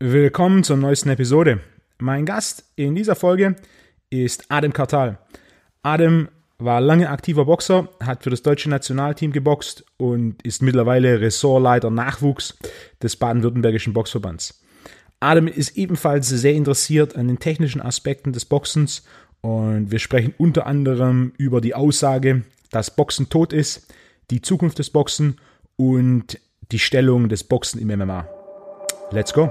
Willkommen zur neuesten Episode. Mein Gast in dieser Folge ist Adam Kartal. Adam war lange aktiver Boxer, hat für das deutsche Nationalteam geboxt und ist mittlerweile Ressortleiter Nachwuchs des baden-württembergischen Boxverbands. Adam ist ebenfalls sehr interessiert an den technischen Aspekten des Boxens und wir sprechen unter anderem über die Aussage, dass Boxen tot ist, die Zukunft des Boxen und die Stellung des Boxen im MMA. Let's go!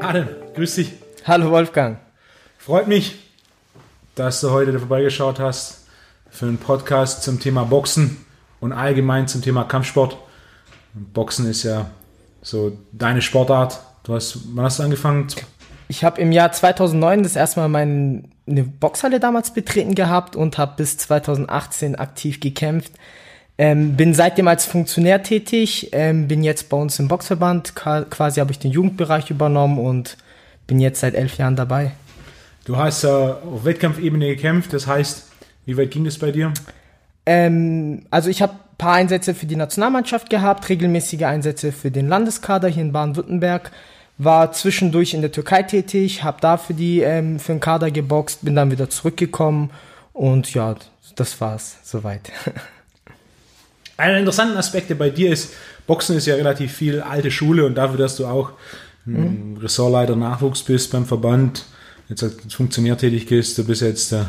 Adam, grüß dich. Hallo Wolfgang. Freut mich, dass du heute vorbeigeschaut hast für einen Podcast zum Thema Boxen und allgemein zum Thema Kampfsport. Boxen ist ja so deine Sportart. Du hast, wann hast du angefangen? Ich habe im Jahr 2009 das erste Mal meine Boxhalle damals betreten gehabt und habe bis 2018 aktiv gekämpft. Ähm, bin seitdem als Funktionär tätig, ähm, bin jetzt bei uns im Boxverband, quasi habe ich den Jugendbereich übernommen und bin jetzt seit elf Jahren dabei. Du hast äh, auf Wettkampfebene gekämpft, das heißt, wie weit ging das bei dir? Ähm, also ich habe ein paar Einsätze für die Nationalmannschaft gehabt, regelmäßige Einsätze für den Landeskader hier in Baden-Württemberg, war zwischendurch in der Türkei tätig, habe da für, die, ähm, für den Kader geboxt, bin dann wieder zurückgekommen und ja, das war's soweit. Einer der interessanten Aspekte bei dir ist, Boxen ist ja relativ viel alte Schule und dafür, dass du auch mhm. Ressortleiter Nachwuchs bist beim Verband, jetzt als Funktionär tätig bist, du bist jetzt äh,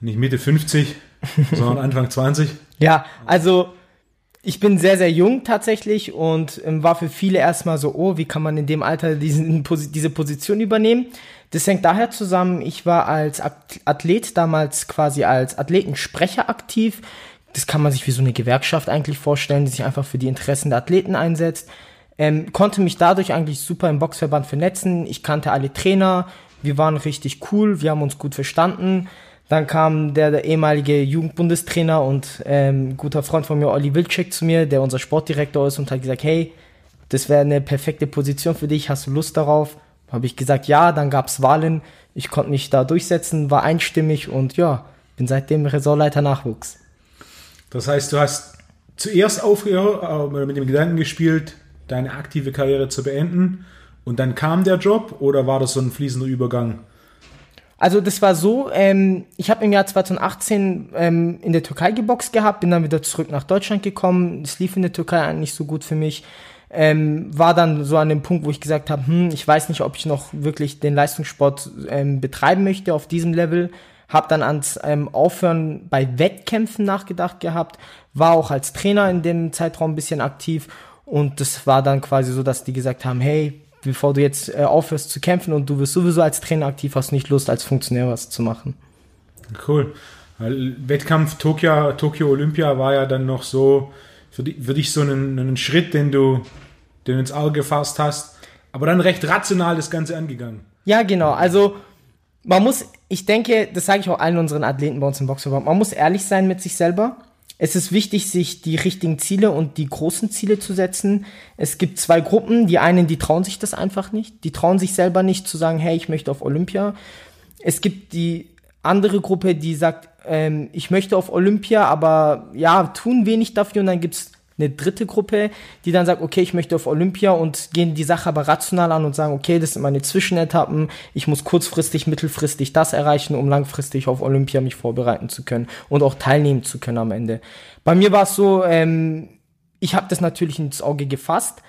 nicht Mitte 50, sondern Anfang 20. Ja, also ich bin sehr, sehr jung tatsächlich und ähm, war für viele erstmal so, oh, wie kann man in dem Alter diesen, diese Position übernehmen? Das hängt daher zusammen, ich war als Athlet damals quasi als Athletensprecher aktiv das kann man sich wie so eine Gewerkschaft eigentlich vorstellen, die sich einfach für die Interessen der Athleten einsetzt. Ähm, konnte mich dadurch eigentlich super im Boxverband vernetzen. Ich kannte alle Trainer, wir waren richtig cool, wir haben uns gut verstanden. Dann kam der, der ehemalige Jugendbundestrainer und ähm, guter Freund von mir, Olli Wilczek, zu mir, der unser Sportdirektor ist und hat gesagt, hey, das wäre eine perfekte Position für dich, hast du Lust darauf? Habe ich gesagt, ja, dann gab's Wahlen, ich konnte mich da durchsetzen, war einstimmig und ja, bin seitdem Ressortleiter Nachwuchs. Das heißt, du hast zuerst aufgehört, äh, mit dem Gedanken gespielt, deine aktive Karriere zu beenden und dann kam der Job oder war das so ein fließender Übergang? Also das war so, ähm, ich habe im Jahr 2018 ähm, in der Türkei geboxt gehabt, bin dann wieder zurück nach Deutschland gekommen. Es lief in der Türkei eigentlich so gut für mich. Ähm, war dann so an dem Punkt, wo ich gesagt habe, hm, ich weiß nicht, ob ich noch wirklich den Leistungssport ähm, betreiben möchte auf diesem Level habe dann ans ähm, Aufhören bei Wettkämpfen nachgedacht gehabt, war auch als Trainer in dem Zeitraum ein bisschen aktiv und das war dann quasi so, dass die gesagt haben, hey, bevor du jetzt äh, aufhörst zu kämpfen und du wirst sowieso als Trainer aktiv, hast du nicht Lust, als Funktionär was zu machen. Cool. Wettkampf Tokio, Tokio Olympia war ja dann noch so für, die, für dich so einen, einen Schritt, den du, den du ins Auge gefasst hast, aber dann recht rational das Ganze angegangen. Ja, genau. Also man muss, ich denke, das sage ich auch allen unseren Athleten bei uns im Boxverband, man muss ehrlich sein mit sich selber. Es ist wichtig, sich die richtigen Ziele und die großen Ziele zu setzen. Es gibt zwei Gruppen. Die einen, die trauen sich das einfach nicht. Die trauen sich selber nicht zu sagen, hey, ich möchte auf Olympia. Es gibt die andere Gruppe, die sagt, ähm, ich möchte auf Olympia, aber ja, tun wenig dafür. Und dann gibt's eine dritte Gruppe, die dann sagt, okay, ich möchte auf Olympia und gehen die Sache aber rational an und sagen, okay, das sind meine Zwischenetappen, ich muss kurzfristig, mittelfristig das erreichen, um langfristig auf Olympia mich vorbereiten zu können und auch teilnehmen zu können am Ende. Bei mir war es so, ähm, ich habe das natürlich ins Auge gefasst,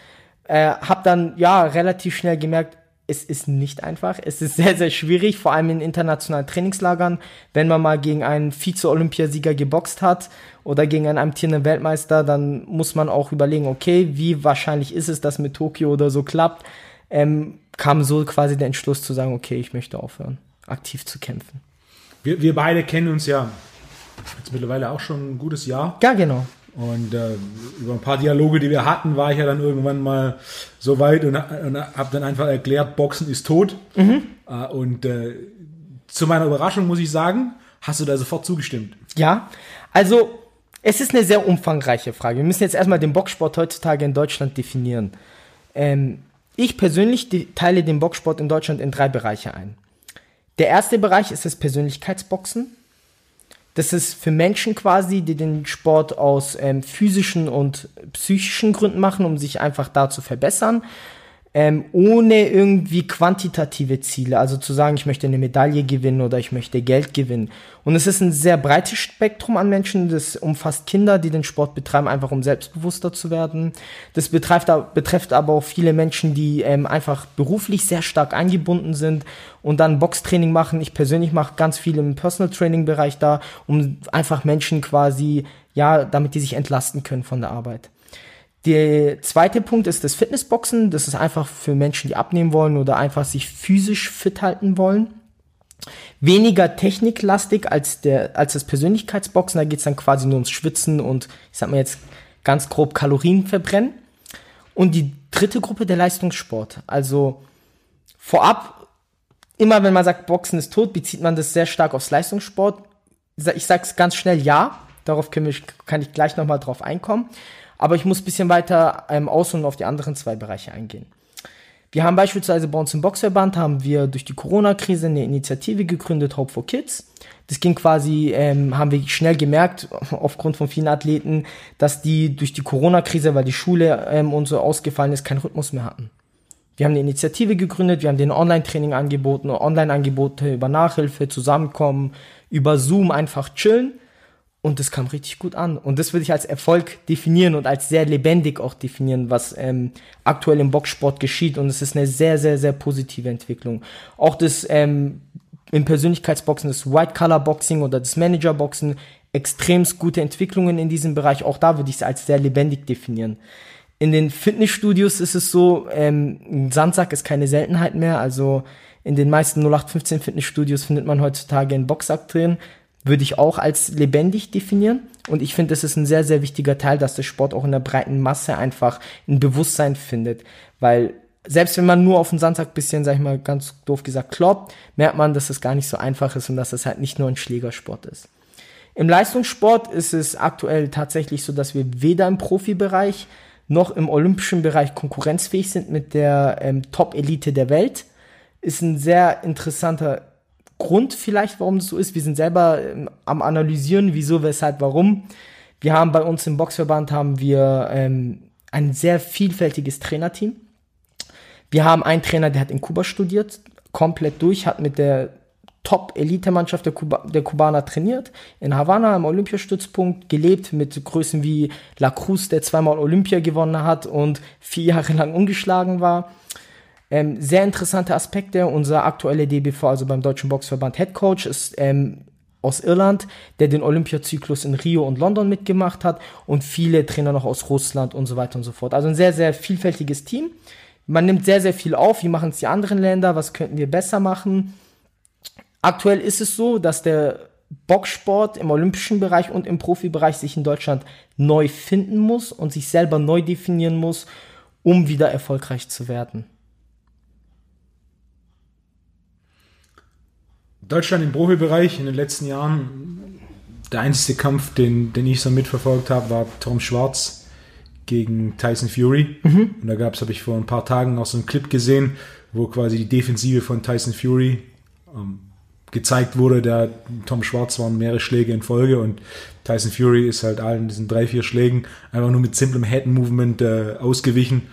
äh, habe dann ja relativ schnell gemerkt, es ist nicht einfach. Es ist sehr, sehr schwierig, vor allem in internationalen Trainingslagern, wenn man mal gegen einen Vize-Olympiasieger geboxt hat oder gegen einen amtierenden Weltmeister, dann muss man auch überlegen, okay, wie wahrscheinlich ist es, dass mit Tokio oder so klappt. Ähm, kam so quasi der Entschluss zu sagen, okay, ich möchte aufhören, aktiv zu kämpfen. Wir, wir beide kennen uns ja jetzt mittlerweile auch schon ein gutes Jahr. Ja, genau. Und äh, über ein paar Dialoge, die wir hatten, war ich ja dann irgendwann mal so weit und, und habe dann einfach erklärt, Boxen ist tot. Mhm. Äh, und äh, zu meiner Überraschung muss ich sagen, hast du da sofort zugestimmt. Ja, also es ist eine sehr umfangreiche Frage. Wir müssen jetzt erstmal den Boxsport heutzutage in Deutschland definieren. Ähm, ich persönlich teile den Boxsport in Deutschland in drei Bereiche ein. Der erste Bereich ist das Persönlichkeitsboxen. Das ist für Menschen quasi, die den Sport aus ähm, physischen und psychischen Gründen machen, um sich einfach da zu verbessern ähm, ohne irgendwie quantitative Ziele, also zu sagen, ich möchte eine Medaille gewinnen oder ich möchte Geld gewinnen. Und es ist ein sehr breites Spektrum an Menschen, das umfasst Kinder, die den Sport betreiben, einfach um selbstbewusster zu werden. Das betrifft, betrifft aber auch viele Menschen, die ähm, einfach beruflich sehr stark eingebunden sind und dann Boxtraining machen. Ich persönlich mache ganz viel im Personal Training Bereich da, um einfach Menschen quasi, ja, damit die sich entlasten können von der Arbeit. Der zweite Punkt ist das Fitnessboxen. Das ist einfach für Menschen, die abnehmen wollen oder einfach sich physisch fit halten wollen. Weniger techniklastig als, der, als das Persönlichkeitsboxen. Da geht es dann quasi nur ums Schwitzen und ich sag mal jetzt ganz grob Kalorien verbrennen. Und die dritte Gruppe der Leistungssport. Also vorab, immer wenn man sagt, Boxen ist tot, bezieht man das sehr stark aufs Leistungssport. Ich sage es ganz schnell ja. Darauf können wir, kann ich gleich nochmal drauf einkommen. Aber ich muss ein bisschen weiter ähm, aus und auf die anderen zwei Bereiche eingehen. Wir haben beispielsweise bei uns im Boxverband haben wir durch die Corona-Krise eine Initiative gegründet, Hope for Kids. Das ging quasi, ähm, haben wir schnell gemerkt, aufgrund von vielen Athleten, dass die durch die Corona-Krise, weil die Schule ähm, und so ausgefallen ist, keinen Rhythmus mehr hatten. Wir haben eine Initiative gegründet, wir haben den Online-Training angeboten, Online-Angebote über Nachhilfe, Zusammenkommen, über Zoom einfach chillen. Und das kam richtig gut an. Und das würde ich als Erfolg definieren und als sehr lebendig auch definieren, was ähm, aktuell im Boxsport geschieht. Und es ist eine sehr, sehr, sehr positive Entwicklung. Auch das ähm, im Persönlichkeitsboxen, das White Color Boxing oder das Manager Boxen, extremst gute Entwicklungen in diesem Bereich. Auch da würde ich es als sehr lebendig definieren. In den Fitnessstudios ist es so, ähm, ein Sandsack ist keine Seltenheit mehr. Also in den meisten 0815 Fitnessstudios findet man heutzutage einen Boxsack drin würde ich auch als lebendig definieren. Und ich finde, das ist ein sehr, sehr wichtiger Teil, dass der Sport auch in der breiten Masse einfach ein Bewusstsein findet. Weil selbst wenn man nur auf den Sandsack bisschen, sag ich mal, ganz doof gesagt, kloppt, merkt man, dass es gar nicht so einfach ist und dass es halt nicht nur ein Schlägersport ist. Im Leistungssport ist es aktuell tatsächlich so, dass wir weder im Profibereich noch im olympischen Bereich konkurrenzfähig sind mit der ähm, Top-Elite der Welt. Ist ein sehr interessanter Grund vielleicht, warum das so ist. Wir sind selber ähm, am analysieren, wieso, weshalb, warum. Wir haben bei uns im Boxverband haben wir ähm, ein sehr vielfältiges Trainerteam. Wir haben einen Trainer, der hat in Kuba studiert, komplett durch, hat mit der Top-Elite-Mannschaft der, Kuba der Kubaner trainiert, in Havanna am Olympiastützpunkt gelebt, mit Größen wie La Cruz, der zweimal Olympia gewonnen hat und vier Jahre lang ungeschlagen war. Ähm, sehr interessante Aspekte. Unser aktueller DBV, also beim Deutschen Boxverband Head Coach, ist ähm, aus Irland, der den Olympiazyklus in Rio und London mitgemacht hat und viele Trainer noch aus Russland und so weiter und so fort. Also ein sehr, sehr vielfältiges Team. Man nimmt sehr, sehr viel auf. Wie machen es die anderen Länder? Was könnten wir besser machen? Aktuell ist es so, dass der Boxsport im olympischen Bereich und im Profibereich sich in Deutschland neu finden muss und sich selber neu definieren muss, um wieder erfolgreich zu werden. Deutschland im Profibereich in den letzten Jahren, der einzige Kampf, den, den ich so mitverfolgt habe, war Tom Schwarz gegen Tyson Fury. Mhm. Und da gab es, habe ich vor ein paar Tagen auch so einen Clip gesehen, wo quasi die Defensive von Tyson Fury ähm, gezeigt wurde. Der Tom Schwarz waren mehrere Schläge in Folge und Tyson Fury ist halt allen diesen drei, vier Schlägen einfach nur mit simplem Head-Movement äh, ausgewichen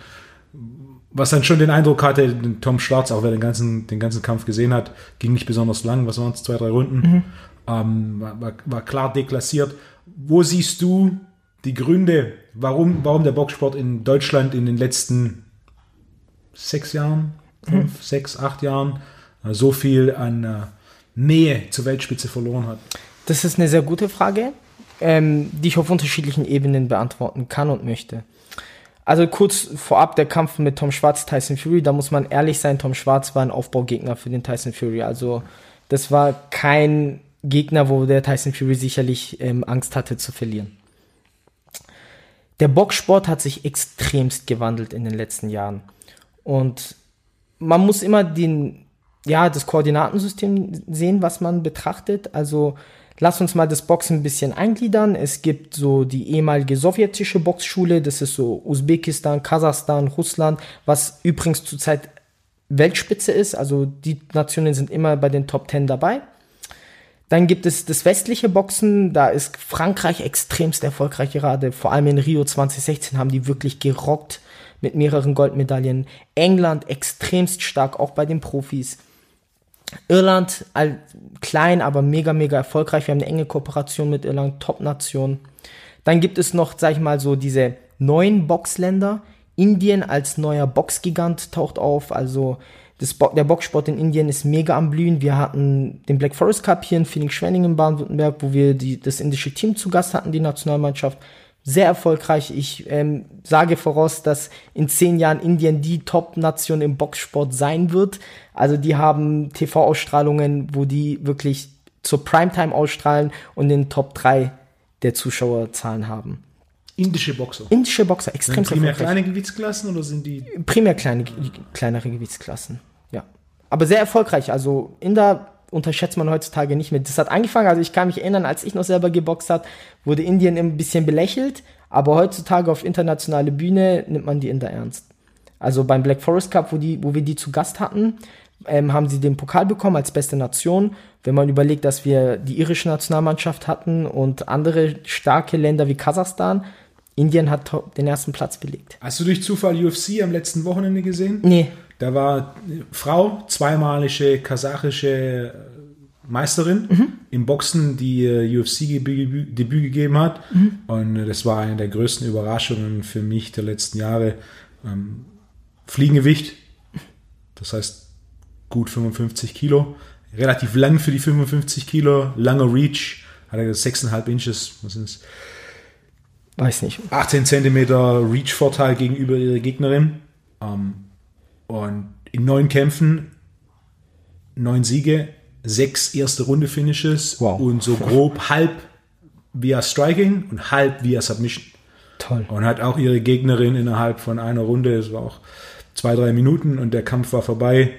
was dann schon den Eindruck hatte, Tom Schwarz, auch wer den ganzen, den ganzen Kampf gesehen hat, ging nicht besonders lang, was waren es, zwei, drei Runden, mhm. ähm, war, war, klar deklassiert. Wo siehst du die Gründe, warum, warum der Boxsport in Deutschland in den letzten sechs Jahren, fünf, mhm. sechs, acht Jahren äh, so viel an äh, Nähe zur Weltspitze verloren hat? Das ist eine sehr gute Frage, ähm, die ich auf unterschiedlichen Ebenen beantworten kann und möchte. Also kurz vorab der Kampf mit Tom Schwarz, Tyson Fury, da muss man ehrlich sein, Tom Schwarz war ein Aufbaugegner für den Tyson Fury. Also das war kein Gegner, wo der Tyson Fury sicherlich ähm, Angst hatte zu verlieren. Der Boxsport hat sich extremst gewandelt in den letzten Jahren. Und man muss immer den, ja, das Koordinatensystem sehen, was man betrachtet. Also Lass uns mal das Boxen ein bisschen eingliedern. Es gibt so die ehemalige sowjetische Boxschule, das ist so Usbekistan, Kasachstan, Russland, was übrigens zurzeit Weltspitze ist. Also die Nationen sind immer bei den Top 10 dabei. Dann gibt es das westliche Boxen, da ist Frankreich extremst erfolgreich gerade. Vor allem in Rio 2016 haben die wirklich gerockt mit mehreren Goldmedaillen. England extremst stark, auch bei den Profis. Irland, klein, aber mega, mega erfolgreich. Wir haben eine enge Kooperation mit Irland, Top-Nation. Dann gibt es noch, sag ich mal, so diese neuen Boxländer. Indien als neuer Boxgigant taucht auf, also Bo der Boxsport in Indien ist mega am Blühen. Wir hatten den Black Forest Cup hier in Phoenix-Schwenning in Baden-Württemberg, wo wir die, das indische Team zu Gast hatten, die Nationalmannschaft. Sehr erfolgreich. Ich ähm, sage voraus, dass in zehn Jahren Indien die Top-Nation im Boxsport sein wird. Also die haben TV-Ausstrahlungen, wo die wirklich zur Primetime ausstrahlen und den Top 3 der Zuschauerzahlen haben. Indische Boxer. Indische Boxer, extrem Sind primär kleine Gewichtsklassen oder sind die. Primär kleine, kleinere Gewichtsklassen, ja. Aber sehr erfolgreich. Also Inder unterschätzt man heutzutage nicht mehr. Das hat angefangen, also ich kann mich erinnern, als ich noch selber geboxt hat, wurde Indien ein bisschen belächelt, aber heutzutage auf internationale Bühne nimmt man die Inder ernst. Also beim Black Forest Cup, wo, die, wo wir die zu Gast hatten, ähm, haben sie den Pokal bekommen als beste Nation. Wenn man überlegt, dass wir die irische Nationalmannschaft hatten und andere starke Länder wie Kasachstan, Indien hat den ersten Platz belegt. Hast du durch Zufall UFC am letzten Wochenende gesehen? Nee. Da war eine Frau, zweimalige kasachische Meisterin mhm. im Boxen, die äh, UFC-Debüt gegeben hat. Mhm. Und äh, das war eine der größten Überraschungen für mich der letzten Jahre. Ähm, Fliegengewicht, das heißt gut 55 Kilo. Relativ lang für die 55 Kilo, langer Reach, hat er 6,5 Inches, was sind es? Weiß nicht. 18 Zentimeter Reach-Vorteil gegenüber ihrer Gegnerin. Ähm, und in neun Kämpfen, neun Siege, sechs erste Runde Finishes wow. und so grob halb via Striking und halb via Submission. Toll. Und hat auch ihre Gegnerin innerhalb von einer Runde, es war auch zwei, drei Minuten und der Kampf war vorbei,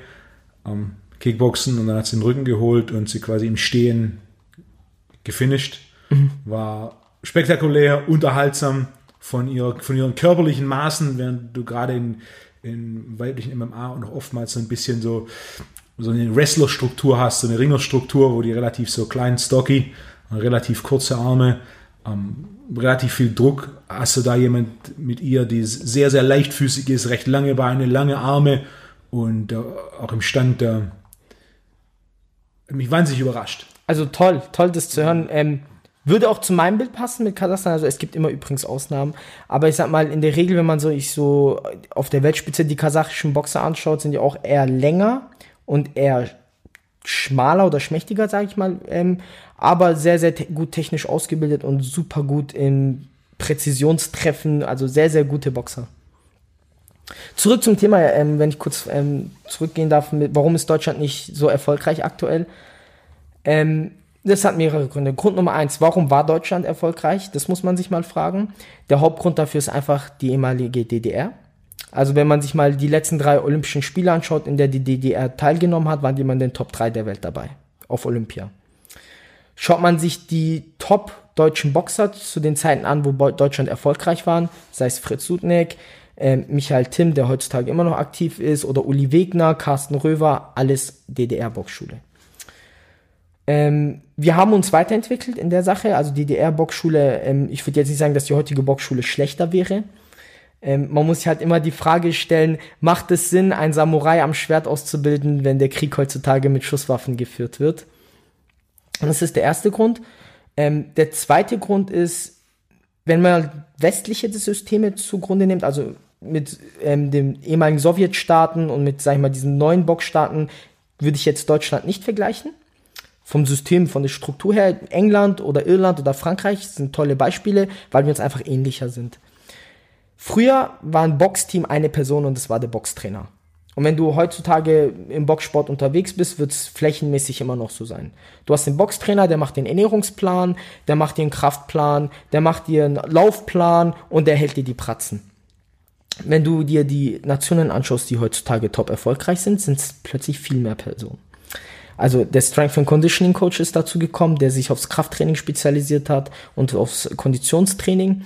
ähm, Kickboxen und dann hat sie den Rücken geholt und sie quasi im Stehen gefinisht. Mhm. War spektakulär, unterhaltsam von, ihr, von ihren körperlichen Maßen, während du gerade in, in weiblichen MMA und auch oftmals so ein bisschen so, so eine Wrestler-Struktur hast, so eine Ringerstruktur, wo die relativ so klein, stocky, relativ kurze Arme, ähm, relativ viel Druck. Hast du da jemand mit ihr, die sehr, sehr leichtfüßig ist, recht lange Beine, lange Arme und äh, auch im Stand, äh, mich wahnsinnig überrascht. Also toll, toll das zu hören. Ähm, würde auch zu meinem Bild passen mit Kasachstan. Also es gibt immer übrigens Ausnahmen. Aber ich sag mal, in der Regel, wenn man so, ich so auf der Weltspitze die kasachischen Boxer anschaut, sind die auch eher länger und eher schmaler oder schmächtiger, sage ich mal. Ähm, aber sehr, sehr te gut technisch ausgebildet und super gut im Präzisionstreffen. Also sehr, sehr gute Boxer. Zurück zum Thema, ähm, wenn ich kurz ähm, zurückgehen darf, mit, warum ist Deutschland nicht so erfolgreich aktuell? Ähm, das hat mehrere Gründe. Grund Nummer eins, warum war Deutschland erfolgreich? Das muss man sich mal fragen. Der Hauptgrund dafür ist einfach die ehemalige DDR. Also wenn man sich mal die letzten drei Olympischen Spiele anschaut, in der die DDR teilgenommen hat, waren die in den Top 3 der Welt dabei. Auf Olympia. Schaut man sich die Top deutschen Boxer zu den Zeiten an, wo Deutschland erfolgreich waren, sei es Fritz Sudneck, äh, Michael Timm, der heutzutage immer noch aktiv ist, oder Uli Wegner, Carsten Röver, alles DDR-Boxschule. Ähm, wir haben uns weiterentwickelt in der Sache. Also die DDR-Boxschule, ähm, ich würde jetzt nicht sagen, dass die heutige Boxschule schlechter wäre. Ähm, man muss sich halt immer die Frage stellen, macht es Sinn, einen Samurai am Schwert auszubilden, wenn der Krieg heutzutage mit Schusswaffen geführt wird? Und das ist der erste Grund. Ähm, der zweite Grund ist, wenn man westliche Systeme zugrunde nimmt, also mit ähm, den ehemaligen Sowjetstaaten und mit, sag ich mal, diesen neuen Boxstaaten, würde ich jetzt Deutschland nicht vergleichen vom System, von der Struktur her, England oder Irland oder Frankreich sind tolle Beispiele, weil wir uns einfach ähnlicher sind. Früher war ein Boxteam eine Person und das war der Boxtrainer. Und wenn du heutzutage im Boxsport unterwegs bist, wird es flächenmäßig immer noch so sein. Du hast den Boxtrainer, der macht den Ernährungsplan, der macht dir einen Kraftplan, der macht dir einen Laufplan und der hält dir die Pratzen. Wenn du dir die Nationen anschaust, die heutzutage top erfolgreich sind, sind es plötzlich viel mehr Personen. Also der Strength and Conditioning Coach ist dazu gekommen, der sich aufs Krafttraining spezialisiert hat und aufs Konditionstraining.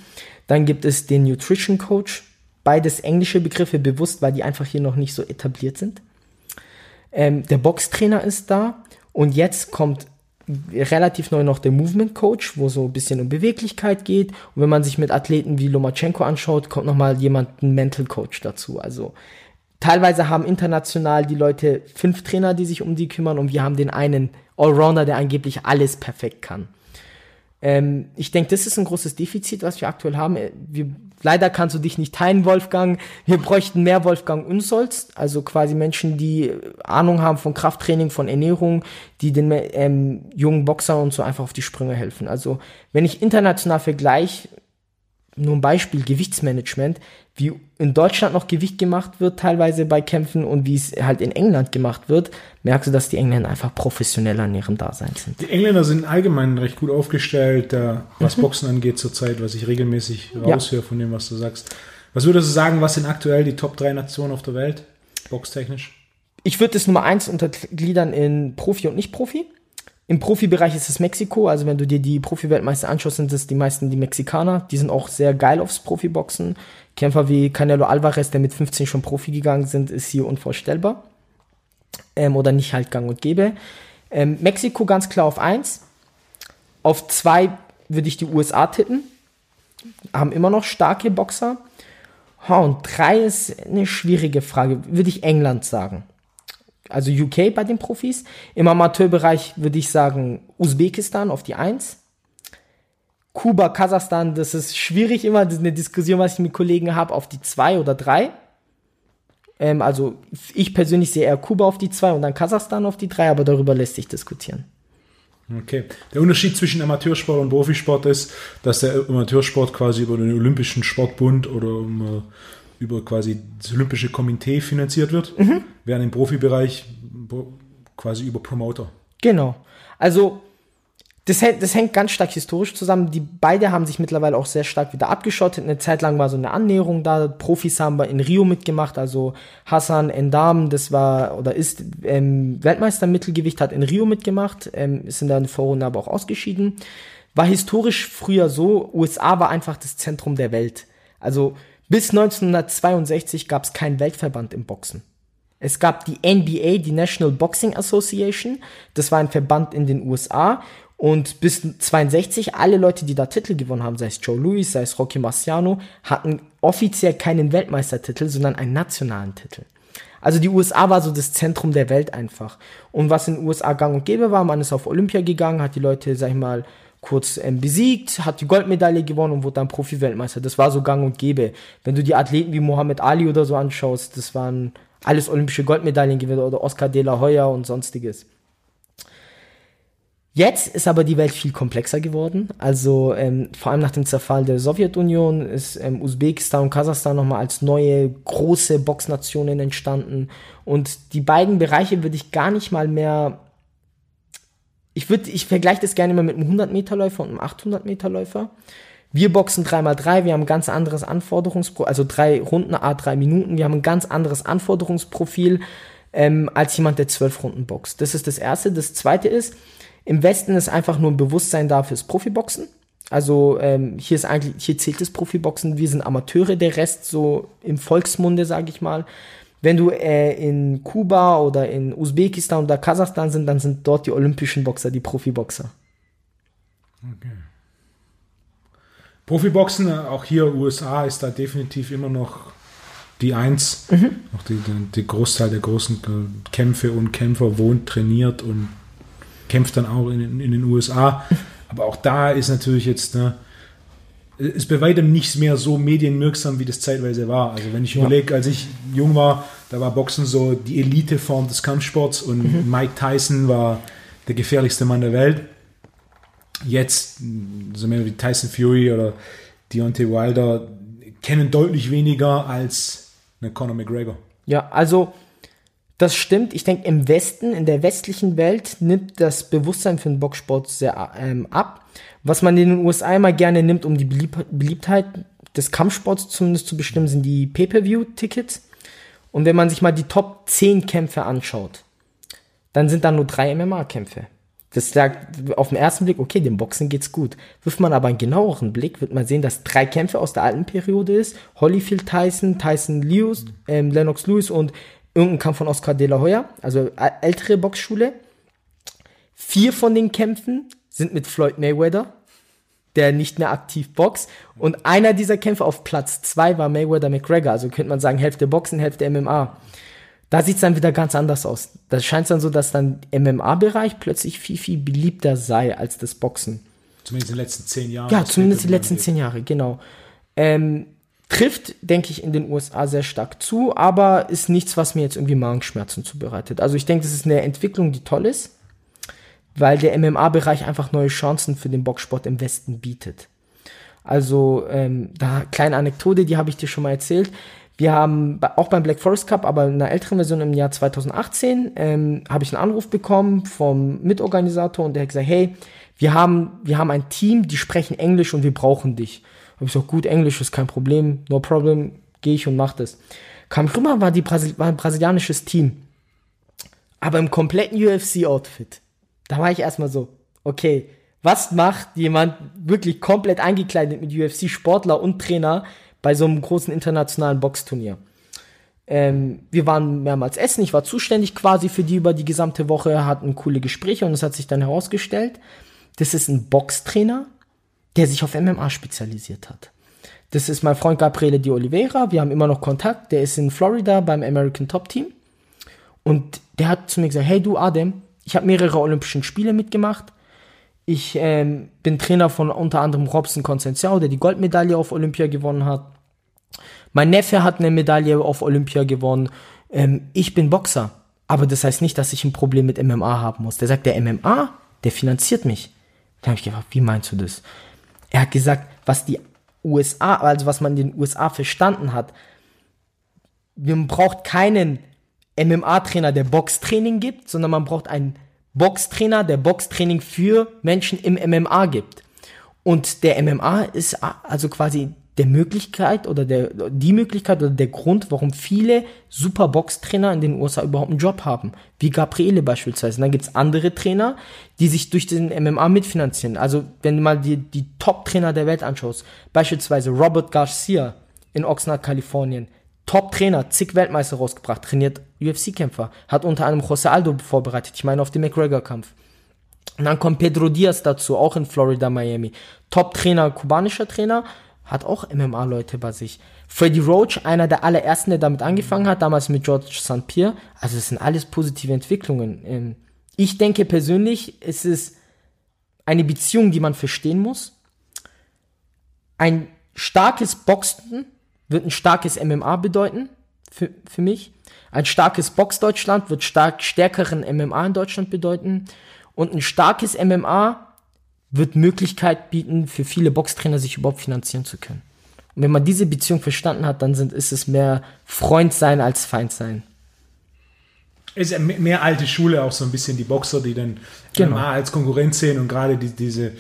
Dann gibt es den Nutrition Coach. Beides englische Begriffe bewusst, weil die einfach hier noch nicht so etabliert sind. Ähm, der Boxtrainer ist da und jetzt kommt relativ neu noch der Movement Coach, wo so ein bisschen um Beweglichkeit geht. Und wenn man sich mit Athleten wie Lomachenko anschaut, kommt nochmal jemand, ein Mental Coach dazu. Also teilweise haben international die Leute fünf Trainer, die sich um die kümmern und wir haben den einen Allrounder, der angeblich alles perfekt kann. Ähm, ich denke, das ist ein großes Defizit, was wir aktuell haben. Wir, leider kannst du dich nicht teilen, Wolfgang. Wir bräuchten mehr Wolfgang Unsolz, also quasi Menschen, die Ahnung haben von Krafttraining, von Ernährung, die den ähm, jungen Boxern und so einfach auf die Sprünge helfen. Also wenn ich international vergleiche, nur ein Beispiel, Gewichtsmanagement, wie in Deutschland noch Gewicht gemacht wird, teilweise bei Kämpfen und wie es halt in England gemacht wird, merkst du, dass die Engländer einfach professioneller in ihrem Dasein sind. Die Engländer sind allgemein recht gut aufgestellt, äh, was mhm. Boxen angeht zurzeit, was ich regelmäßig raushöre ja. von dem, was du sagst. Was würdest du sagen, was sind aktuell die Top 3 Nationen auf der Welt, boxtechnisch? Ich würde das Nummer 1 untergliedern in Profi und Nicht-Profi. Im Profibereich ist es Mexiko, also wenn du dir die Profi-Weltmeister anschaust, sind es die meisten die Mexikaner. Die sind auch sehr geil aufs Profiboxen. Kämpfer wie Canelo Alvarez, der mit 15 schon Profi gegangen sind, ist hier unvorstellbar. Ähm, oder nicht halt gang und gäbe. Ähm, Mexiko ganz klar auf 1. Auf 2 würde ich die USA tippen. Haben immer noch starke Boxer. Ha, und 3 ist eine schwierige Frage. Würde ich England sagen also UK bei den Profis. Im Amateurbereich würde ich sagen Usbekistan auf die 1. Kuba, Kasachstan, das ist schwierig immer, das ist eine Diskussion, was ich mit Kollegen habe, auf die 2 oder 3. Ähm, also ich persönlich sehe eher Kuba auf die 2 und dann Kasachstan auf die 3, aber darüber lässt sich diskutieren. Okay. Der Unterschied zwischen Amateursport und Profisport ist, dass der Amateursport quasi über den Olympischen Sportbund oder um, über quasi das Olympische Komitee finanziert wird, mhm. während im Profibereich quasi über Promoter. Genau. Also das, das hängt ganz stark historisch zusammen. Die beide haben sich mittlerweile auch sehr stark wieder abgeschottet. Eine Zeit lang war so eine Annäherung da. Profis haben in Rio mitgemacht, also Hassan Endam, das war oder ist ähm, Weltmeister Mittelgewicht, hat in Rio mitgemacht, ähm, ist in der Vorrunde aber auch ausgeschieden. War historisch früher so, USA war einfach das Zentrum der Welt. Also bis 1962 gab es keinen Weltverband im Boxen. Es gab die NBA, die National Boxing Association. Das war ein Verband in den USA. Und bis 62 alle Leute, die da Titel gewonnen haben, sei es Joe Louis, sei es Rocky Marciano, hatten offiziell keinen Weltmeistertitel, sondern einen nationalen Titel. Also die USA war so das Zentrum der Welt einfach. Und was in den USA gang und gäbe war, man ist auf Olympia gegangen, hat die Leute, sag ich mal, kurz ähm, besiegt, hat die Goldmedaille gewonnen und wurde dann Profi-Weltmeister. Das war so gang und gäbe. Wenn du die Athleten wie Mohammed Ali oder so anschaust, das waren alles olympische Goldmedaillen gewesen oder Oscar de la Hoya und sonstiges. Jetzt ist aber die Welt viel komplexer geworden. Also ähm, vor allem nach dem Zerfall der Sowjetunion ist ähm, Usbekistan und Kasachstan nochmal als neue große Boxnationen entstanden. Und die beiden Bereiche würde ich gar nicht mal mehr ich würde, ich vergleiche das gerne immer mit einem 100-Meter-Läufer und einem 800-Meter-Läufer. Wir boxen 3x3, wir haben ein ganz anderes Anforderungsprofil, also drei Runden, a drei Minuten, wir haben ein ganz anderes Anforderungsprofil ähm, als jemand, der zwölf Runden boxt. Das ist das Erste. Das Zweite ist, im Westen ist einfach nur ein Bewusstsein da fürs Profiboxen. Also ähm, hier ist eigentlich, hier zählt das Profiboxen, wir sind Amateure, der Rest so im Volksmunde, sage ich mal. Wenn du äh, in Kuba oder in Usbekistan oder Kasachstan sind, dann sind dort die olympischen Boxer, die Profiboxer. Okay. Profiboxen, auch hier USA, ist da definitiv immer noch die Eins. Mhm. Auch die, die, die, Großteil der großen äh, Kämpfe und Kämpfer wohnt, trainiert und kämpft dann auch in, in den USA. Aber auch da ist natürlich jetzt, ne, ist bei weitem nicht mehr so medienwirksam, wie das zeitweise war. Also wenn ich ja. überlege, als ich jung war, da war Boxen so die Eliteform des Kampfsports und mhm. Mike Tyson war der gefährlichste Mann der Welt. Jetzt, so mehr wie Tyson Fury oder Deontay Wilder, kennen deutlich weniger als eine Conor McGregor. Ja, also das stimmt. Ich denke, im Westen, in der westlichen Welt, nimmt das Bewusstsein für den Boxsport sehr ähm, ab. Was man in den USA immer gerne nimmt, um die Belieb Beliebtheit des Kampfsports zumindest zu bestimmen, sind die Pay-Per-View-Tickets. Und wenn man sich mal die Top 10 Kämpfe anschaut, dann sind da nur drei MMA-Kämpfe. Das sagt auf den ersten Blick, okay, dem Boxen geht's gut. Wirft man aber einen genaueren Blick, wird man sehen, dass drei Kämpfe aus der alten Periode ist. Holyfield Tyson, Tyson Lewis, ähm, Lennox Lewis und irgendein Kampf von Oscar de la Hoya, also ältere Boxschule. Vier von den Kämpfen sind mit Floyd Mayweather, der nicht mehr aktiv boxt. Und einer dieser Kämpfe auf Platz zwei war Mayweather McGregor. Also könnte man sagen, Hälfte Boxen, Hälfte MMA. Da sieht's dann wieder ganz anders aus. Da scheint dann so, dass dann MMA-Bereich plötzlich viel, viel beliebter sei als das Boxen. Zumindest in den letzten zehn Jahren. Ja, zumindest die Pay-Per-View letzten zehn Jahre, genau. Ähm, trifft, denke ich, in den USA sehr stark zu, aber ist nichts, was mir jetzt irgendwie Magenschmerzen zubereitet. Also ich denke, das ist eine Entwicklung, die toll ist, weil der MMA-Bereich einfach neue Chancen für den Boxsport im Westen bietet. Also, ähm, da kleine Anekdote, die habe ich dir schon mal erzählt. Wir haben auch beim Black Forest Cup, aber in einer älteren Version im Jahr 2018, ähm, habe ich einen Anruf bekommen vom Mitorganisator und der hat gesagt, hey, wir haben, wir haben ein Team, die sprechen Englisch und wir brauchen dich. Habe ich gesagt, gut, Englisch ist kein Problem, no problem, gehe ich und mach das. Kam rüber, war, die Brasil war ein brasilianisches Team, aber im kompletten UFC-Outfit. Da war ich erstmal so, okay, was macht jemand wirklich komplett eingekleidet mit UFC-Sportler und Trainer bei so einem großen internationalen Boxturnier? Ähm, wir waren mehrmals essen, ich war zuständig quasi für die über die gesamte Woche, hatten coole Gespräche und es hat sich dann herausgestellt, das ist ein Boxtrainer, der sich auf MMA spezialisiert hat. Das ist mein Freund Gabriele Di Oliveira, wir haben immer noch Kontakt, der ist in Florida beim American Top Team und der hat zu mir gesagt, hey du Adem, ich habe mehrere Olympischen Spiele mitgemacht. Ich ähm, bin Trainer von unter anderem Robson Concenciao, der die Goldmedaille auf Olympia gewonnen hat. Mein Neffe hat eine Medaille auf Olympia gewonnen. Ähm, ich bin Boxer. Aber das heißt nicht, dass ich ein Problem mit MMA haben muss. Der sagt, der MMA, der finanziert mich. Da habe ich gefragt, wie meinst du das? Er hat gesagt, was die USA, also was man in den USA verstanden hat, man braucht keinen MMA-Trainer, der Boxtraining gibt, sondern man braucht einen Boxtrainer, der Boxtraining für Menschen im MMA gibt. Und der MMA ist also quasi der Möglichkeit oder der, die Möglichkeit oder der Grund, warum viele super Boxtrainer in den USA überhaupt einen Job haben. Wie Gabriele beispielsweise. Und dann gibt's andere Trainer, die sich durch den MMA mitfinanzieren. Also wenn du mal die, die Top-Trainer der Welt anschaust, beispielsweise Robert Garcia in Oxnard, Kalifornien, Top-Trainer, zig Weltmeister rausgebracht, trainiert UFC-Kämpfer, hat unter anderem Jose Aldo vorbereitet, ich meine auf den McGregor-Kampf. Und dann kommt Pedro Diaz dazu, auch in Florida, Miami. Top-Trainer, kubanischer Trainer, hat auch MMA-Leute bei sich. Freddie Roach, einer der allerersten, der damit angefangen hat, damals mit George St. Pierre. Also es sind alles positive Entwicklungen. Ähm, Ich denke persönlich, es ist eine Beziehung, die man verstehen muss. Ein starkes Boxen wird ein starkes MMA bedeuten für, für mich. Ein starkes Box-Deutschland wird stark stärkeren MMA in Deutschland bedeuten. Und ein starkes MMA wird Möglichkeit bieten, für viele Boxtrainer sich überhaupt finanzieren zu können. Und wenn man diese Beziehung verstanden hat, dann sind, ist es mehr Freund sein als Feind sein. ist ja mehr alte Schule auch so ein bisschen die Boxer, die dann Genau. MMA als Konkurrenz sehen und gerade die, diese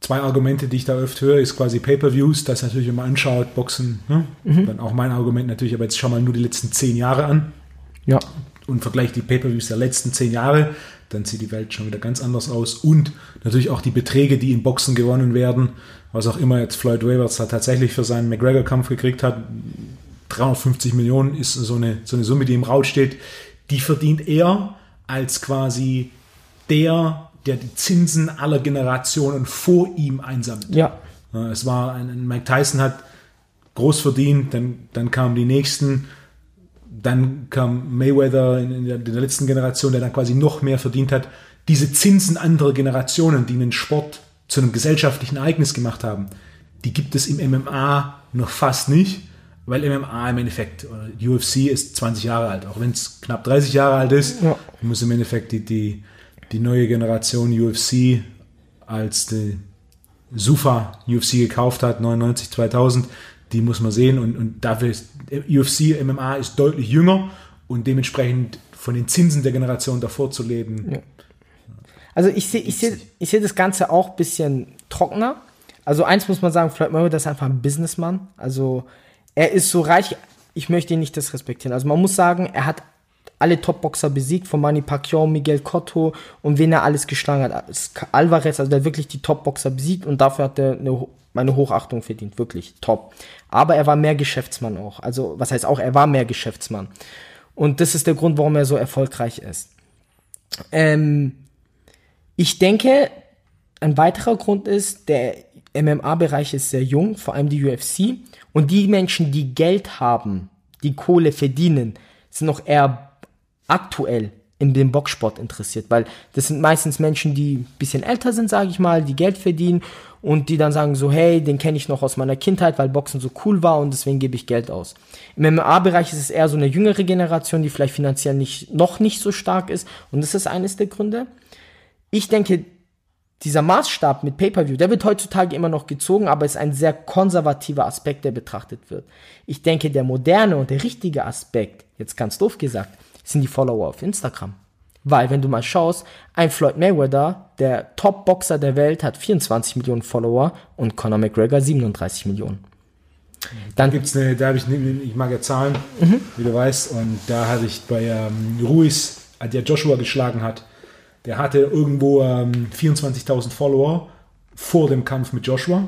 zwei Argumente, die ich da oft höre, ist quasi Pay-Per-Views, das natürlich, man anschaut, Boxen, ne? Mhm. dann auch mein Argument natürlich, aber jetzt schau mal nur die letzten zehn Jahre an Ja. und vergleich die Pay-Per-Views der letzten zehn Jahre, dann sieht die Welt schon wieder ganz anders aus. Und natürlich auch die Beträge, die in Boxen gewonnen werden, was auch immer jetzt Floyd Mayweather tatsächlich für seinen McGregor-Kampf gekriegt hat, 350 Millionen ist so eine, so eine Summe, die im Raum steht, die verdient er als quasi der, der die Zinsen aller Generationen vor ihm einsammelt. Ja. Es war ein Mike Tyson hat groß verdient, dann, dann kamen die nächsten, dann kam Mayweather in, der, in der letzten Generation, der dann quasi noch mehr verdient hat. Diese Zinsen anderer Generationen, die einen Sport zu einem gesellschaftlichen Ereignis gemacht haben, die gibt es im MMA noch fast nicht, weil MMA im Endeffekt, oder UFC ist 20 Jahre alt, auch wenn es knapp 30 Jahre alt ist, Ja. muss im Endeffekt die, die, die neue Generation UFC als die Sufa UFC gekauft hat, 99, 2000, die muss man sehen und, und dafür ist UFC, MMA ist deutlich jünger und dementsprechend von den Zinsen der Generation davor zu leben. Ja. Also ich sehe ich seh, ich seh das Ganze auch ein bisschen trockener. Also eins muss man sagen, Floyd Mayweather ist einfach ein Businessman. Also er ist so reich, ich möchte ihn nicht disrespektieren. Also man muss sagen, er hat alle Topboxer besiegt, von Manny Pacquiao, Miguel Cotto und wen er alles geschlagen hat. Alvarez, also der hat wirklich die Topboxer besiegt und dafür hat er eine, meine Hochachtung verdient, wirklich top. Aber er war mehr Geschäftsmann auch. Also was heißt auch, er war mehr Geschäftsmann. Und das ist der Grund, warum er so erfolgreich ist. Ähm, Ich denke, ein weiterer Grund ist, der MMA-Bereich ist sehr jung, vor allem die UFC. Und die Menschen, die Geld haben, die Kohle verdienen, sind noch eher aktuell in dem Boxsport interessiert, weil das sind meistens Menschen, die ein bisschen älter sind, sage ich mal, die Geld verdienen und die dann sagen so, hey, den kenne ich noch aus meiner Kindheit, weil Boxen so cool war und deswegen gebe ich Geld aus. Im MMA-Bereich ist es eher so eine jüngere Generation, die vielleicht finanziell nicht, noch nicht so stark ist und das ist eines der Gründe. Ich denke, dieser Maßstab mit Pay-per-View, der wird heutzutage immer noch gezogen, aber ist ein sehr konservativer Aspekt, der betrachtet wird. Ich denke, der moderne und der richtige Aspekt, jetzt ganz doof gesagt, sind die Follower auf Instagram. Weil, wenn du mal schaust, ein Floyd Mayweather, der Top-Boxer der Welt, hat 24 Millionen Follower und Conor McGregor 37 Millionen. Dann gibt's eine, da habe ich, ich mag ja Zahlen, mhm. wie du weißt, und da hatte ich bei ähm, Ruiz, der Joshua geschlagen hat, der hatte irgendwo ähm, 24.000 Follower vor dem Kampf mit Joshua.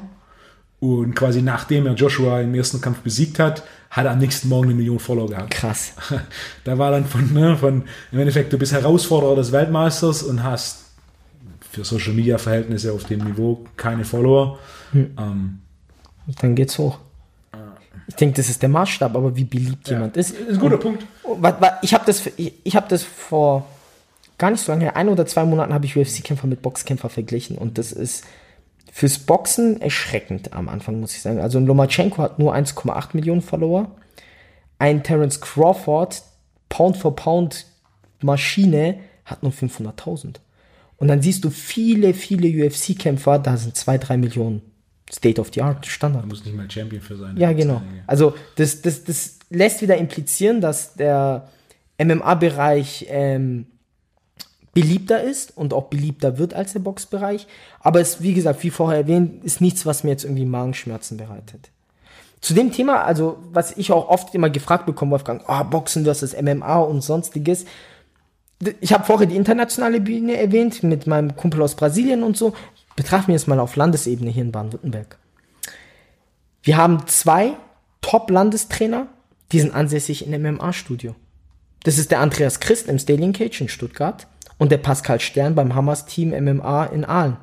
Und quasi nachdem er Joshua im ersten Kampf besiegt hat, hat er am nächsten Morgen eine Million Follower gehabt. Krass. Da war dann von, ne, von im Endeffekt, du bist Herausforderer des Weltmeisters und hast für Social Media Verhältnisse auf dem Niveau keine Follower. Hm. Ähm, dann geht's hoch. Ich denke, das ist der Maßstab, aber wie beliebt ja. jemand ist. ist ein guter und, Punkt. Ich habe das, ich, ich hab das vor gar nicht so lange, ein oder zwei Monaten habe ich UFC-Kämpfer mit Boxkämpfer verglichen und das ist fürs Boxen erschreckend am Anfang, muss ich sagen. Also ein Lomachenko hat nur 1,8 Millionen Follower. Ein Terence Crawford, Pound for Pound Maschine, hat nur 500.000. Und dann siehst du viele, viele UFC-Kämpfer, da sind 2, 3 Millionen. State of the Art, Standard. Da muss nicht mal Champion für sein. Ja, genau. Also das, das, das lässt wieder implizieren, dass der MMA-Bereich ähm, beliebter ist und auch beliebter wird als der Boxbereich. Aber es, wie gesagt, wie vorher erwähnt, ist nichts, was mir jetzt irgendwie Magenschmerzen bereitet. Zu dem Thema, also was ich auch oft immer gefragt bekomme, Wolfgang, oh, Boxen versus MMA und sonstiges. Ich habe vorher die internationale Bühne erwähnt mit meinem Kumpel aus Brasilien und so. Betrachten wir es mal auf Landesebene hier in Baden-Württemberg. Wir haben zwei Top-Landestrainer, die sind ansässig in MMA-Studio. Das ist der Andreas Christ im Stalin Cage in Stuttgart und der Pascal Stern beim Hammers Team MMA in Aalen.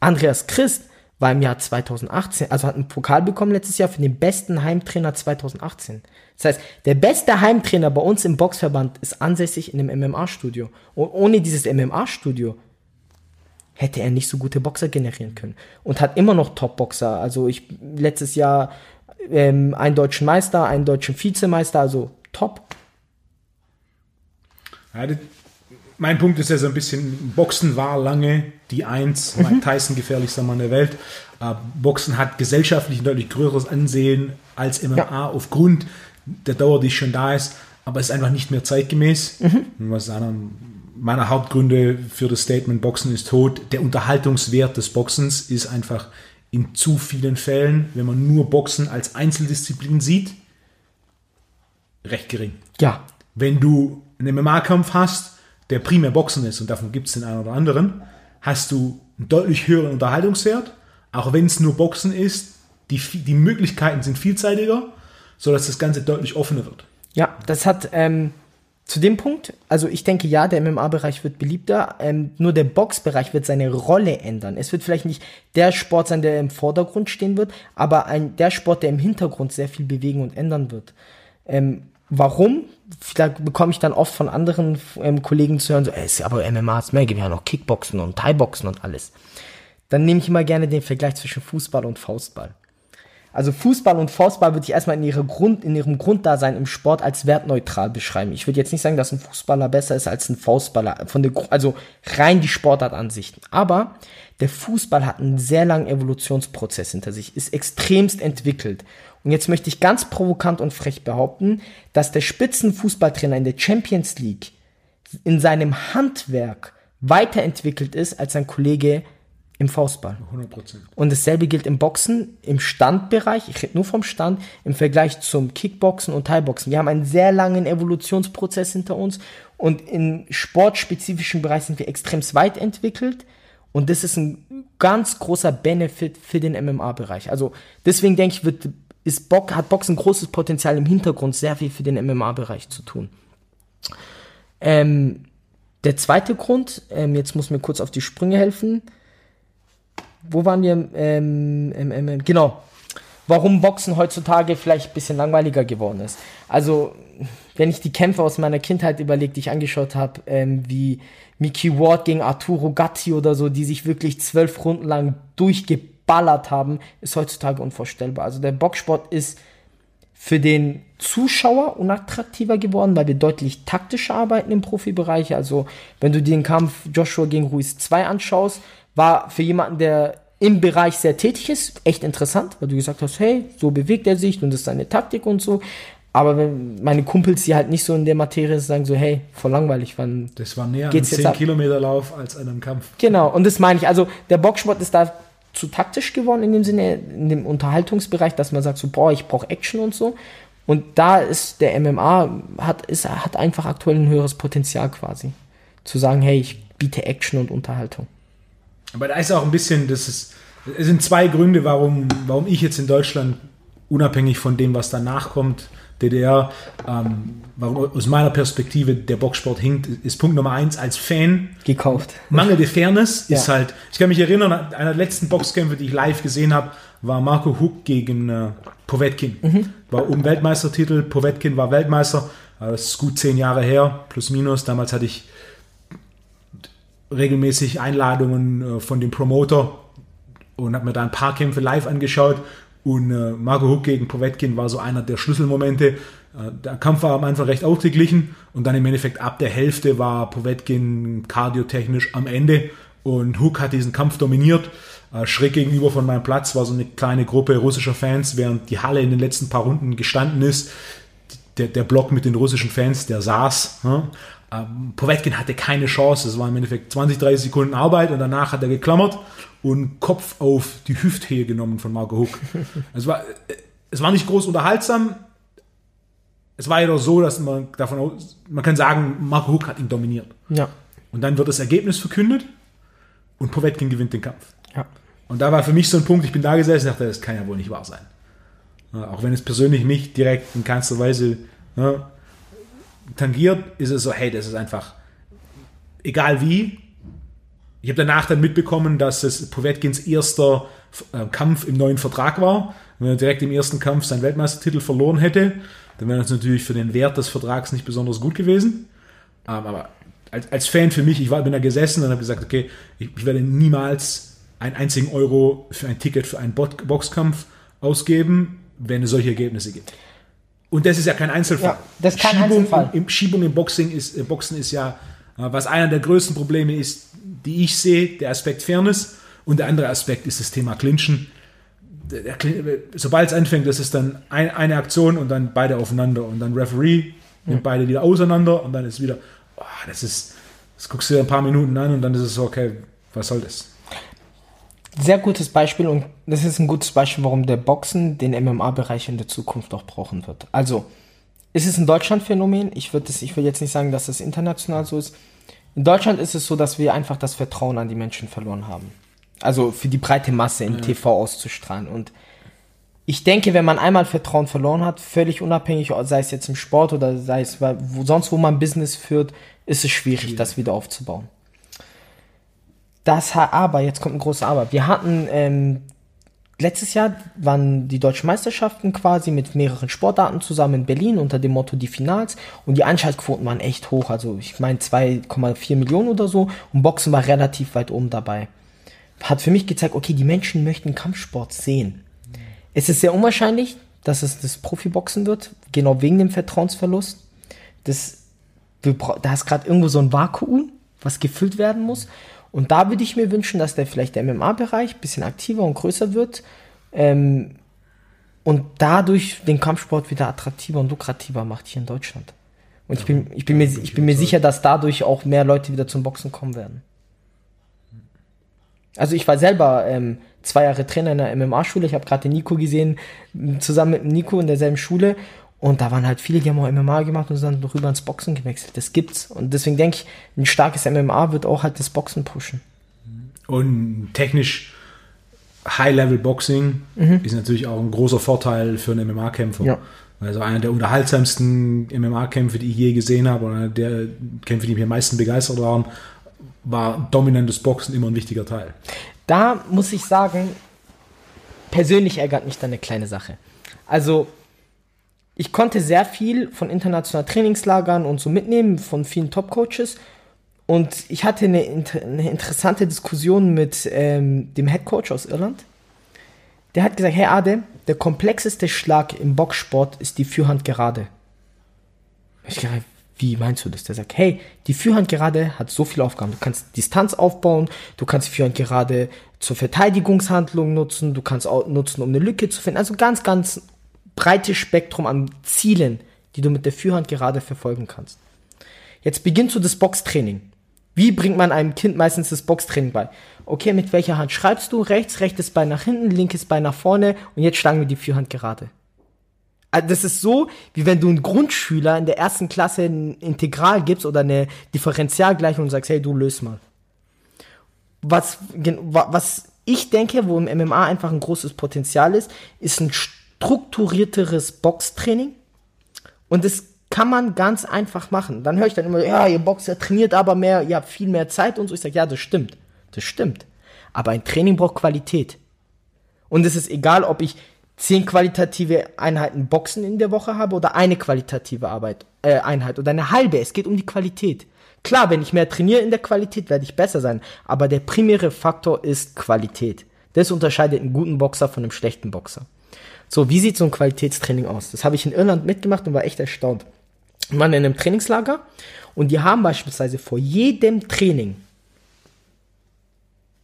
Andreas Christ war im Jahr 2018, also hat einen Pokal bekommen letztes Jahr für den besten Heimtrainer 2018. Das heißt, der beste Heimtrainer bei uns im Boxverband ist ansässig in einem MMA-Studio. Und ohne dieses MMA-Studio hätte er nicht so gute Boxer generieren können. Und hat immer noch Top-Boxer. Also ich letztes Jahr ähm, einen deutschen Meister, einen deutschen Vizemeister, also top. Ja, mein Punkt ist ja so ein bisschen, Boxen war lange die Eins, mhm. Mike Tyson gefährlichster Mann der Welt. Äh, Boxen hat gesellschaftlich ein deutlich größeres Ansehen als MMA ja. aufgrund der Dauer, die schon da ist, aber es ist einfach nicht mehr zeitgemäß. Mhm. Was einer meiner Hauptgründe für das Statement Boxen ist tot. Der Unterhaltungswert des Boxens ist einfach in zu vielen Fällen, wenn man nur Boxen als Einzeldisziplin sieht, recht gering. Ja. Wenn du einen MMA-Kampf hast, der primär Boxen ist, und davon gibt es den einen oder anderen, hast du einen deutlich höheren Unterhaltungswert, auch wenn es nur Boxen ist. Die, die Möglichkeiten sind vielseitiger, sodass das Ganze deutlich offener wird. Ja, das hat ähm, zu dem Punkt, also ich denke ja, der MMA-Bereich wird beliebter, ähm, nur der Boxbereich wird seine Rolle ändern. Es wird vielleicht nicht der Sport sein, der im Vordergrund stehen wird, aber ein, der Sport, der im Hintergrund sehr viel bewegen und ändern wird. Ähm, warum? da bekomme ich dann oft von anderen ähm, Kollegen zu hören, so, ey, ist aber MMA ist mehr, gibt ja noch Kickboxen und Thai-Boxen und alles. Dann nehme ich immer gerne den Vergleich zwischen Fußball und Faustball. Also Fußball und Faustball würde ich erstmal in, ihre Grund, in ihrem Grunddasein im Sport als wertneutral beschreiben. Ich würde jetzt nicht sagen, dass ein Fußballer besser ist als ein Faustballer, von der, also rein die Sportartansichten. Aber der Fußball hat einen sehr langen Evolutionsprozess hinter sich, ist extremst entwickelt. Und jetzt möchte ich ganz provokant und frech behaupten, dass der Spitzenfußballtrainer in der Champions League in seinem Handwerk weiterentwickelt ist als sein Kollege im Faustball. 100%. Und dasselbe gilt im Boxen, im Standbereich, ich rede nur vom Stand, im Vergleich zum Kickboxen und Thai-Boxen. Wir haben einen sehr langen Evolutionsprozess hinter uns und im sportspezifischen Bereich sind wir extrem weit entwickelt. Und das ist ein ganz großer Benefit für den MMA-Bereich. Also deswegen denke ich, wird ist Bock, hat Boxen großes Potenzial im Hintergrund, sehr viel für den MMA-Bereich zu tun. Ähm, der zweite Grund, ähm, jetzt muss mir kurz auf die Sprünge helfen. Wo waren wir? Ähm, genau. Warum Boxen heutzutage vielleicht ein bisschen langweiliger geworden ist. Also, wenn ich die Kämpfe aus meiner Kindheit überlege, die ich angeschaut habe, ähm, wie Mickey Ward gegen Arturo Gatti oder so, die sich wirklich zwölf Runden lang durchgeballert haben, ist heutzutage unvorstellbar. Also der Boxsport ist für den Zuschauer unattraktiver geworden, weil wir deutlich taktischer arbeiten im Profibereich. Also, wenn du den Kampf Joshua gegen Ruiz 2 anschaust, war für jemanden, der im Bereich sehr tätig ist, echt interessant, weil du gesagt hast, hey, so bewegt er sich und das ist seine Taktik und so. Aber wenn meine Kumpels, die halt nicht so in der Materie sind, sagen so, hey, voll langweilig, wann Das war näher an Geht's jetzt 10 ab? Kilometer Lauf als an einem Kampf. Genau, und das meine ich. Also der Boxsport ist da zu taktisch geworden in dem Sinne, in dem Unterhaltungsbereich, dass man sagt so, boah, ich brauche Action und so. Und da ist der MMA, hat, ist, hat einfach aktuell ein höheres Potenzial quasi. Zu sagen, hey, ich biete Action und Unterhaltung. Aber da ist auch ein bisschen, das ist, es sind zwei Gründe, warum, warum ich jetzt in Deutschland, unabhängig von dem, was danach kommt, DDR, ähm, warum aus meiner Perspektive der Boxsport hinkt, ist Punkt Nummer eins als Fan. Gekauft. Mangelnde Fairness ist Ja. halt, ich kann mich erinnern, einer der letzten Boxkämpfe, die ich live gesehen habe, war Marco Huck gegen äh, Povetkin. War um Weltmeistertitel, Povetkin war Weltmeister, aber das ist gut zehn Jahre her, plus minus. Damals hatte ich regelmäßig Einladungen äh, von dem Promoter und habe mir da ein paar Kämpfe live angeschaut. Und äh, Marco Huck gegen Povetkin war so einer der Schlüsselmomente. Äh, der Kampf war am Anfang recht ausgeglichen und dann im Endeffekt ab der Hälfte war Povetkin kardiotechnisch am Ende und Hook hat diesen Kampf dominiert. Äh, schräg gegenüber von meinem Platz war so eine kleine Gruppe russischer Fans, während die Halle in den letzten paar Runden gestanden ist. Der, der Block mit den russischen Fans, der saß. Ähm, Povetkin hatte keine Chance. Es war im Endeffekt 20, 30 Sekunden Arbeit und danach hat er geklammert und Kopf auf die Hüfthöhe genommen von Marco Huck. es, war, äh, es war nicht groß unterhaltsam. Es war jedoch so, dass man davon aus, man kann sagen, Marco Huck hat ihn dominiert. Ja. Und dann wird das Ergebnis verkündet und Povetkin gewinnt den Kampf. Ja. Und da war für mich so ein Punkt, ich bin da gesessen und dachte, das kann ja wohl nicht wahr sein. Auch wenn es persönlich mich direkt in keinster Weise ja, tangiert, ist es so, hey, das ist einfach, egal wie. Ich habe danach dann mitbekommen, dass es Povetkins erster äh, Kampf im neuen Vertrag war. Wenn er direkt im ersten Kampf seinen Weltmeistertitel verloren hätte, dann wäre das natürlich für den Wert des Vertrags nicht besonders gut gewesen. Ähm, aber als, Fan für mich, ich war, bin da gesessen und habe gesagt, okay, ich, werde niemals einen einzigen Euro für ein Ticket für einen Boxkampf ausgeben, wenn es solche Ergebnisse gibt. Und das ist ja kein Einzelfall. Ja, das ist kein Schiebung, Einzelfall. Im, Schiebung im Boxing ist, äh, Boxen ist ja, äh, was einer der größten Probleme ist, die ich sehe, der Aspekt Fairness und der andere Aspekt ist das Thema Clinchen. Clin- sobald es anfängt, das ist dann ein, eine Aktion und dann beide aufeinander und dann Referee nimmt beide wieder auseinander und dann ist wieder, oh, das ist, das guckst du dir ein paar Minuten an und dann ist es so, okay, was soll das? Sehr gutes Beispiel und das ist ein gutes Beispiel, warum der Boxen den MMA-Bereich in der Zukunft auch brauchen wird. Also, ist es ein Deutschland-Phänomen? Ich würde das- ich will jetzt nicht sagen, dass es international so ist. In Deutschland ist es so, dass wir einfach das Vertrauen an die Menschen verloren haben. Also für die breite Masse im TV auszustrahlen. Und ich denke, wenn man einmal Vertrauen verloren hat, völlig unabhängig, sei es jetzt im Sport oder sei es wo, sonst, wo man Business führt, ist es schwierig, das wieder aufzubauen. Das aber, jetzt kommt ein großes Aber. Wir hatten ähm, letztes Jahr waren die deutschen Meisterschaften quasi mit mehreren Sportarten zusammen in Berlin unter dem Motto die Finals und die Einschaltquoten waren echt hoch. Also ich meine 2,4 Millionen oder so und Boxen war relativ weit oben dabei. Hat für mich gezeigt, okay, die Menschen möchten Kampfsport sehen. Es ist sehr unwahrscheinlich, dass es das Profiboxen wird, genau wegen dem Vertrauensverlust. Das, da ist gerade irgendwo so ein Vakuum, was gefüllt werden muss. Und da würde ich mir wünschen, dass der vielleicht der MMA-Bereich ein bisschen aktiver und größer wird ähm, und dadurch den Kampfsport wieder attraktiver und lukrativer macht hier in Deutschland. Und ich bin, ich bin, mir, ich bin mir sicher, dass dadurch auch mehr Leute wieder zum Boxen kommen werden. Also ich war selber ähm, zwei Jahre Trainer in der MMA-Schule. Ich habe gerade den Nico gesehen, zusammen mit Nico in derselben Schule. Und da waren halt viele, die haben auch MMA gemacht und sind dann rüber ins Boxen gewechselt. Das gibt's. Und deswegen denke ich, ein starkes MMA wird auch halt das Boxen pushen. Und technisch High-Level-Boxing ist natürlich auch ein großer Vorteil für einen MMA-Kämpfer. Ja. Also einer der unterhaltsamsten MMA-Kämpfe, die ich je gesehen habe, oder einer der Kämpfe, die mich am meisten begeistert waren, war dominantes Boxen immer ein wichtiger Teil. Da muss ich sagen, persönlich ärgert mich da eine kleine Sache. Also, ich konnte sehr viel von internationalen Trainingslagern und so mitnehmen, von vielen Top-Coaches. Und ich hatte eine, eine interessante Diskussion mit ähm, dem Head Coach aus Irland. Der hat gesagt, hey Ade, der komplexeste Schlag im Boxsport ist die Führhand gerade. Ich gesagt, wie meinst du das? Der sagt, hey, die Führhand gerade hat so viele Aufgaben. Du kannst Distanz aufbauen, du kannst die Führhand gerade zur Verteidigungshandlung nutzen, du kannst auch nutzen, um eine Lücke zu finden. Also ganz, ganz breites Spektrum an Zielen, die du mit der Führhand gerade verfolgen kannst. Jetzt beginnst du das Boxtraining. Wie bringt man einem Kind meistens das Boxtraining bei? Okay, mit welcher Hand schreibst du? Rechts, rechtes Bein nach hinten, linkes Bein nach vorne und jetzt schlagen wir die Führhand gerade. Also Das ist so, wie wenn du einen Grundschüler in der ersten Klasse ein Integral gibst oder eine Differentialgleichung und sagst, hey, du löst mal. Was, was ich denke, wo im MMA einfach ein großes Potenzial ist, ist ein strukturierteres Boxtraining. Und das kann man ganz einfach machen. Dann höre ich dann immer, ja, ihr Boxer trainiert aber mehr, ihr habt viel mehr Zeit und so. Ich sage, ja, das stimmt. Das stimmt. Aber ein Training braucht Qualität. Und es ist egal, ob ich zehn qualitative Einheiten Boxen in der Woche habe oder eine qualitative Arbeit, äh, Einheit oder eine halbe. Es geht um die Qualität. Klar, wenn ich mehr trainiere in der Qualität, werde ich besser sein. Aber der primäre Faktor ist Qualität. Das unterscheidet einen guten Boxer von einem schlechten Boxer. So, wie sieht so ein Qualitätstraining aus? Das habe ich in Irland mitgemacht und war echt erstaunt. Wir waren in einem Trainingslager und die haben beispielsweise vor jedem Training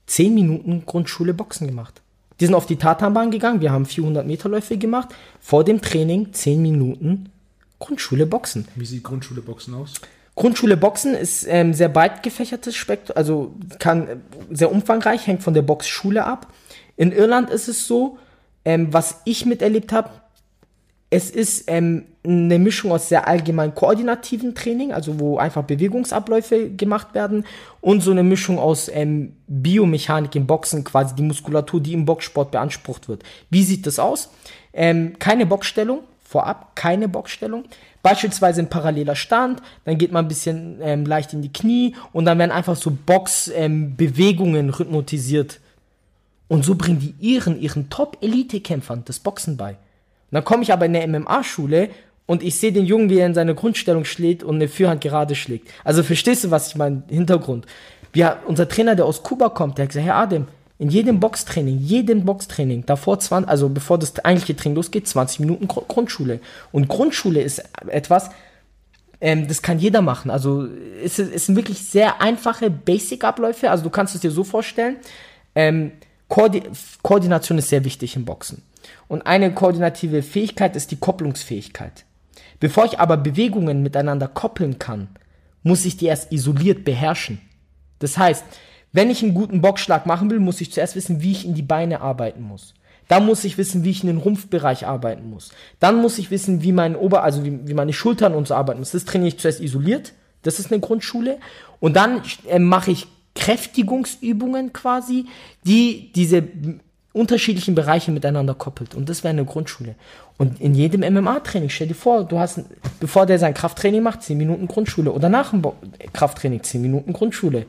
10 Minuten Grundschule Boxen gemacht. Die sind auf die Tatanbahn gegangen, wir haben 400 Meter Läufe gemacht, vor dem Training 10 Minuten Grundschule Boxen. Wie sieht Grundschule Boxen aus? Grundschule Boxen ist ähm, sehr breit gefächertes Spektrum, also kann äh, sehr umfangreich, hängt von der Boxschule ab. In Irland ist es so, ähm, was ich miterlebt habe, es ist ähm, eine Mischung aus sehr allgemein koordinativen Training, also wo einfach Bewegungsabläufe gemacht werden, und so eine Mischung aus ähm, Biomechanik im Boxen, quasi die Muskulatur, die im Boxsport beansprucht wird. Wie sieht das aus? Ähm, keine Boxstellung, vorab keine Boxstellung. Beispielsweise ein paralleler Stand, dann geht man ein bisschen ähm, leicht in die Knie und dann werden einfach so Boxbewegungen rhythmotisiert. Und so bringen die ihren, ihren Top-Elite-Kämpfern das Boxen bei. Und dann komme ich aber in der MMA-Schule und ich sehe den Jungen, wie er in seine Grundstellung schlägt und eine Führhand gerade schlägt. Also verstehst du, was ich meine? Hintergrund. Wir, unser Trainer, der aus Kuba kommt, der hat gesagt, Herr Adem, in jedem Boxtraining, jedem Boxtraining, davor 20, also bevor das eigentliche Training losgeht, 20 Minuten Gru- Grundschule. Und Grundschule ist etwas, ähm, das kann jeder machen. Also es, es sind wirklich sehr einfache Basic-Abläufe. Also du kannst es dir so vorstellen. Ähm, Koordi Koordination ist sehr wichtig im Boxen. Und eine koordinative Fähigkeit ist die Kopplungsfähigkeit. Bevor ich aber Bewegungen miteinander koppeln kann, muss ich die erst isoliert beherrschen. Das heißt, wenn ich einen guten Boxschlag machen will, muss ich zuerst wissen, wie ich in die Beine arbeiten muss. Dann muss ich wissen, wie ich in den Rumpfbereich arbeiten muss. Dann muss ich wissen, wie mein Ober, also wie, wie meine Schultern und so arbeiten muss. Das trainiere ich zuerst isoliert. Das ist eine Grundschule. Und dann äh, mache ich Kräftigungsübungen quasi, die diese unterschiedlichen Bereiche miteinander koppelt. Und das wäre eine Grundschule. Und in jedem MMA-Training, stell dir vor, du hast, bevor der sein Krafttraining macht, 10 Minuten Grundschule. Oder nach dem Krafttraining 10 Minuten Grundschule.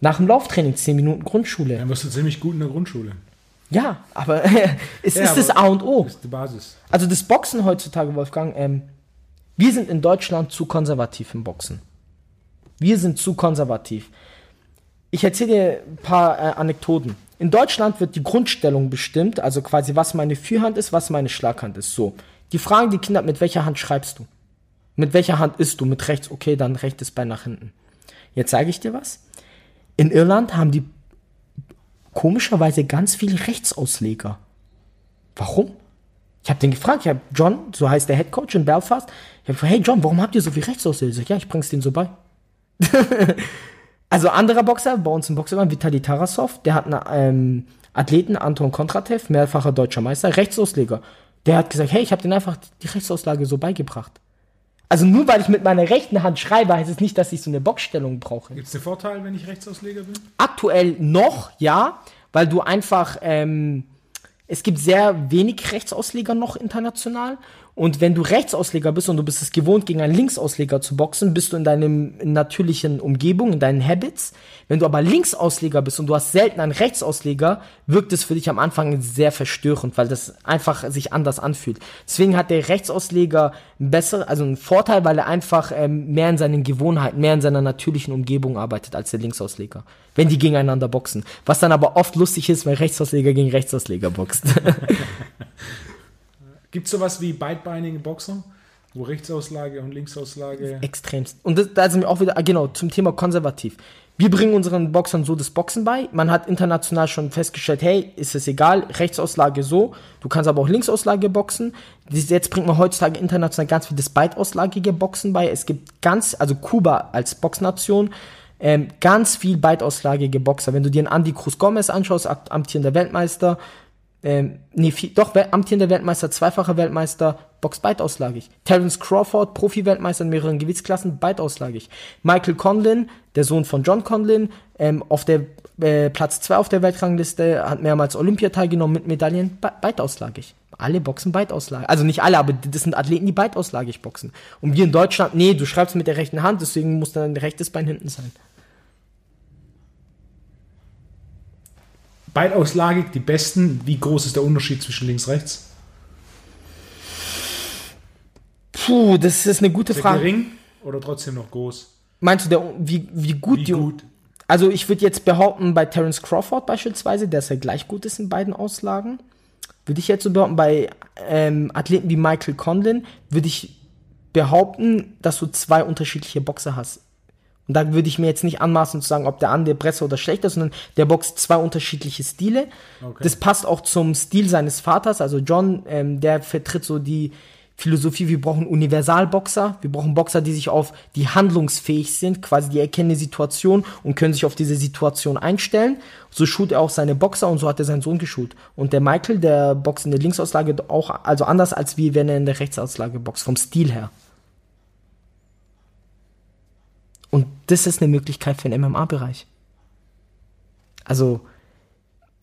Nach dem Lauftraining 10 Minuten Grundschule. Dann wirst du ziemlich gut in der Grundschule. Ja, aber es Ja, ist das aber- A und O. Das ist die Basis. Also das Boxen heutzutage, Wolfgang, ähm, wir sind in Deutschland zu konservativ im Boxen. Wir sind zu konservativ. Ich erzähle dir ein paar äh, Anekdoten. In Deutschland wird die Grundstellung bestimmt, also quasi was meine Führhand ist, was meine Schlaghand ist. So. Die fragen die Kinder, mit welcher Hand schreibst du? Mit welcher Hand isst du? Mit rechts, okay, dann rechtes Bein nach hinten. Jetzt sage ich dir was. In Irland haben die komischerweise ganz viele Rechtsausleger. Warum? Ich habe den gefragt, ich habe John, so heißt der Head Coach in Belfast. Ich habe gefragt, hey John, warum habt ihr so viel Rechtsausleger? Ich sag, ja, ich bring's denen so bei. also anderer Boxer, bei uns im Boxer Vitali Tarasov, der hat einen ähm, Athleten, Anton Kontratev, mehrfacher deutscher Meister, Rechtsausleger. Der hat gesagt, hey, ich habe denen einfach die Rechtsauslage so beigebracht. Also nur weil ich mit meiner rechten Hand schreibe, heißt es nicht, dass ich so eine Boxstellung brauche. Gibt es den Vorteil, wenn ich Rechtsausleger bin? Aktuell noch, ja, weil du einfach, ähm, es gibt sehr wenig Rechtsausleger noch international und wenn du Rechtsausleger bist und du bist es gewohnt, gegen einen Linksausleger zu boxen, bist du in deinem natürlichen Umgebung, in deinen Habits. Wenn du aber Linksausleger bist und du hast selten einen Rechtsausleger, wirkt es für dich am Anfang sehr verstörend, weil das einfach sich anders anfühlt. Deswegen hat der Rechtsausleger besseren, also einen Vorteil, weil er einfach ähm, mehr in seinen Gewohnheiten, mehr in seiner natürlichen Umgebung arbeitet als der Linksausleger. Wenn die gegeneinander boxen. Was dann aber oft lustig ist, wenn Rechtsausleger gegen Rechtsausleger boxt. Gibt es sowas wie beidbeinige Boxer? Wo Rechtsauslage und Linksauslage. Extremst. Und das, da sind wir auch wieder, ah, genau, zum Thema konservativ. Wir bringen unseren Boxern so das Boxen bei. Man hat international schon festgestellt, hey, ist es egal, Rechtsauslage so, du kannst aber auch Linksauslage boxen. Jetzt bringt man heutzutage international ganz viel das beidauslagige Boxen bei. Es gibt ganz, also Kuba als Boxnation, ähm, ganz viel beidauslagige Boxer. Wenn du dir einen Andy Cruz Gomez anschaust, amtierender Weltmeister, ähm, nee, viel, doch, amtierender Weltmeister, zweifacher Weltmeister, Box beidauslagig. Terence Crawford, Profi-Weltmeister in mehreren Gewichtsklassen, beidauslagig. Michael Conlin, der Sohn von John Conlin, ähm, auf der äh, Platz 2 auf der Weltrangliste, hat mehrmals Olympia teilgenommen mit Medaillen, be beidauslagig. Alle boxen beidauslagig. Also nicht alle, aber das sind Athleten, die beidauslagig boxen. Und wir in Deutschland, nee, du schreibst mit der rechten Hand, deswegen muss dein rechtes Bein hinten sein. Beidauslagig, die besten. Wie groß ist der Unterschied zwischen links und rechts? Puh, das ist eine gute Ist der Frage. gering oder trotzdem noch groß? Meinst du, der, wie, wie gut Wie die. gut? Also, ich würde jetzt behaupten, bei Terence Crawford beispielsweise, dass er gleich gut ist in beiden Auslagen. Würde ich jetzt so behaupten, bei ähm, Athleten wie Michael Conlin, würde ich behaupten, dass du zwei unterschiedliche Boxer hast. Und da würde ich mir jetzt nicht anmaßen zu sagen, ob der andere besser oder schlechter ist, sondern der boxt zwei unterschiedliche Stile. Okay. Das passt auch zum Stil seines Vaters. Also John, ähm, der vertritt so die Philosophie, wir brauchen Universalboxer, wir brauchen Boxer, die sich auf die handlungsfähig sind, quasi die erkennen die Situation und können sich auf diese Situation einstellen. So schult er auch seine Boxer und so hat er seinen Sohn geschult. Und der Michael, der boxt in der Linksauslage auch, also anders als wie wenn er in der Rechtsauslage boxt, vom Stil her. Und das ist eine Möglichkeit für den MMA-Bereich. Also,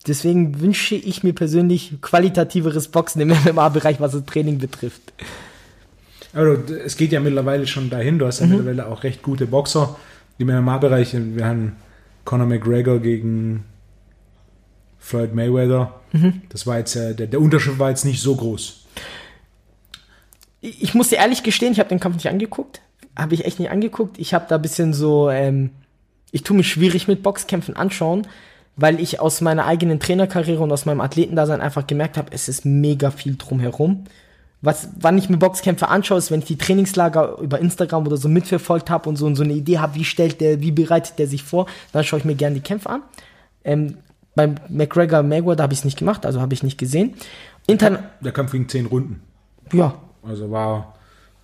deswegen wünsche ich mir persönlich qualitativeres Boxen im MMA-Bereich, was das Training betrifft. Also, es geht ja mittlerweile schon dahin. Du hast ja Mhm. mittlerweile auch recht gute Boxer im MMA-Bereich. Wir haben Conor McGregor gegen Floyd Mayweather. Mhm. Das war jetzt, äh, der, der Unterschied war jetzt nicht so groß. Ich ich muss dir ehrlich gestehen, ich habe den Kampf nicht angeguckt. Habe ich echt nicht angeguckt. Ich habe da ein bisschen so, ähm, ich tue mich schwierig mit Boxkämpfen anschauen, weil ich aus meiner eigenen Trainerkarriere und aus meinem Athletendasein einfach gemerkt habe, es ist mega viel drumherum. Was, wann ich mir Boxkämpfe anschaue, ist, wenn ich die Trainingslager über Instagram oder so mitverfolgt habe und so, und so eine Idee habe, wie stellt der, wie bereitet der sich vor, dann schaue ich mir gerne die Kämpfe an. Ähm, beim McGregor Mayweather habe ich es nicht gemacht, also habe ich nicht gesehen. Interna Der Kampf ging zehn Runden. ja, Also war,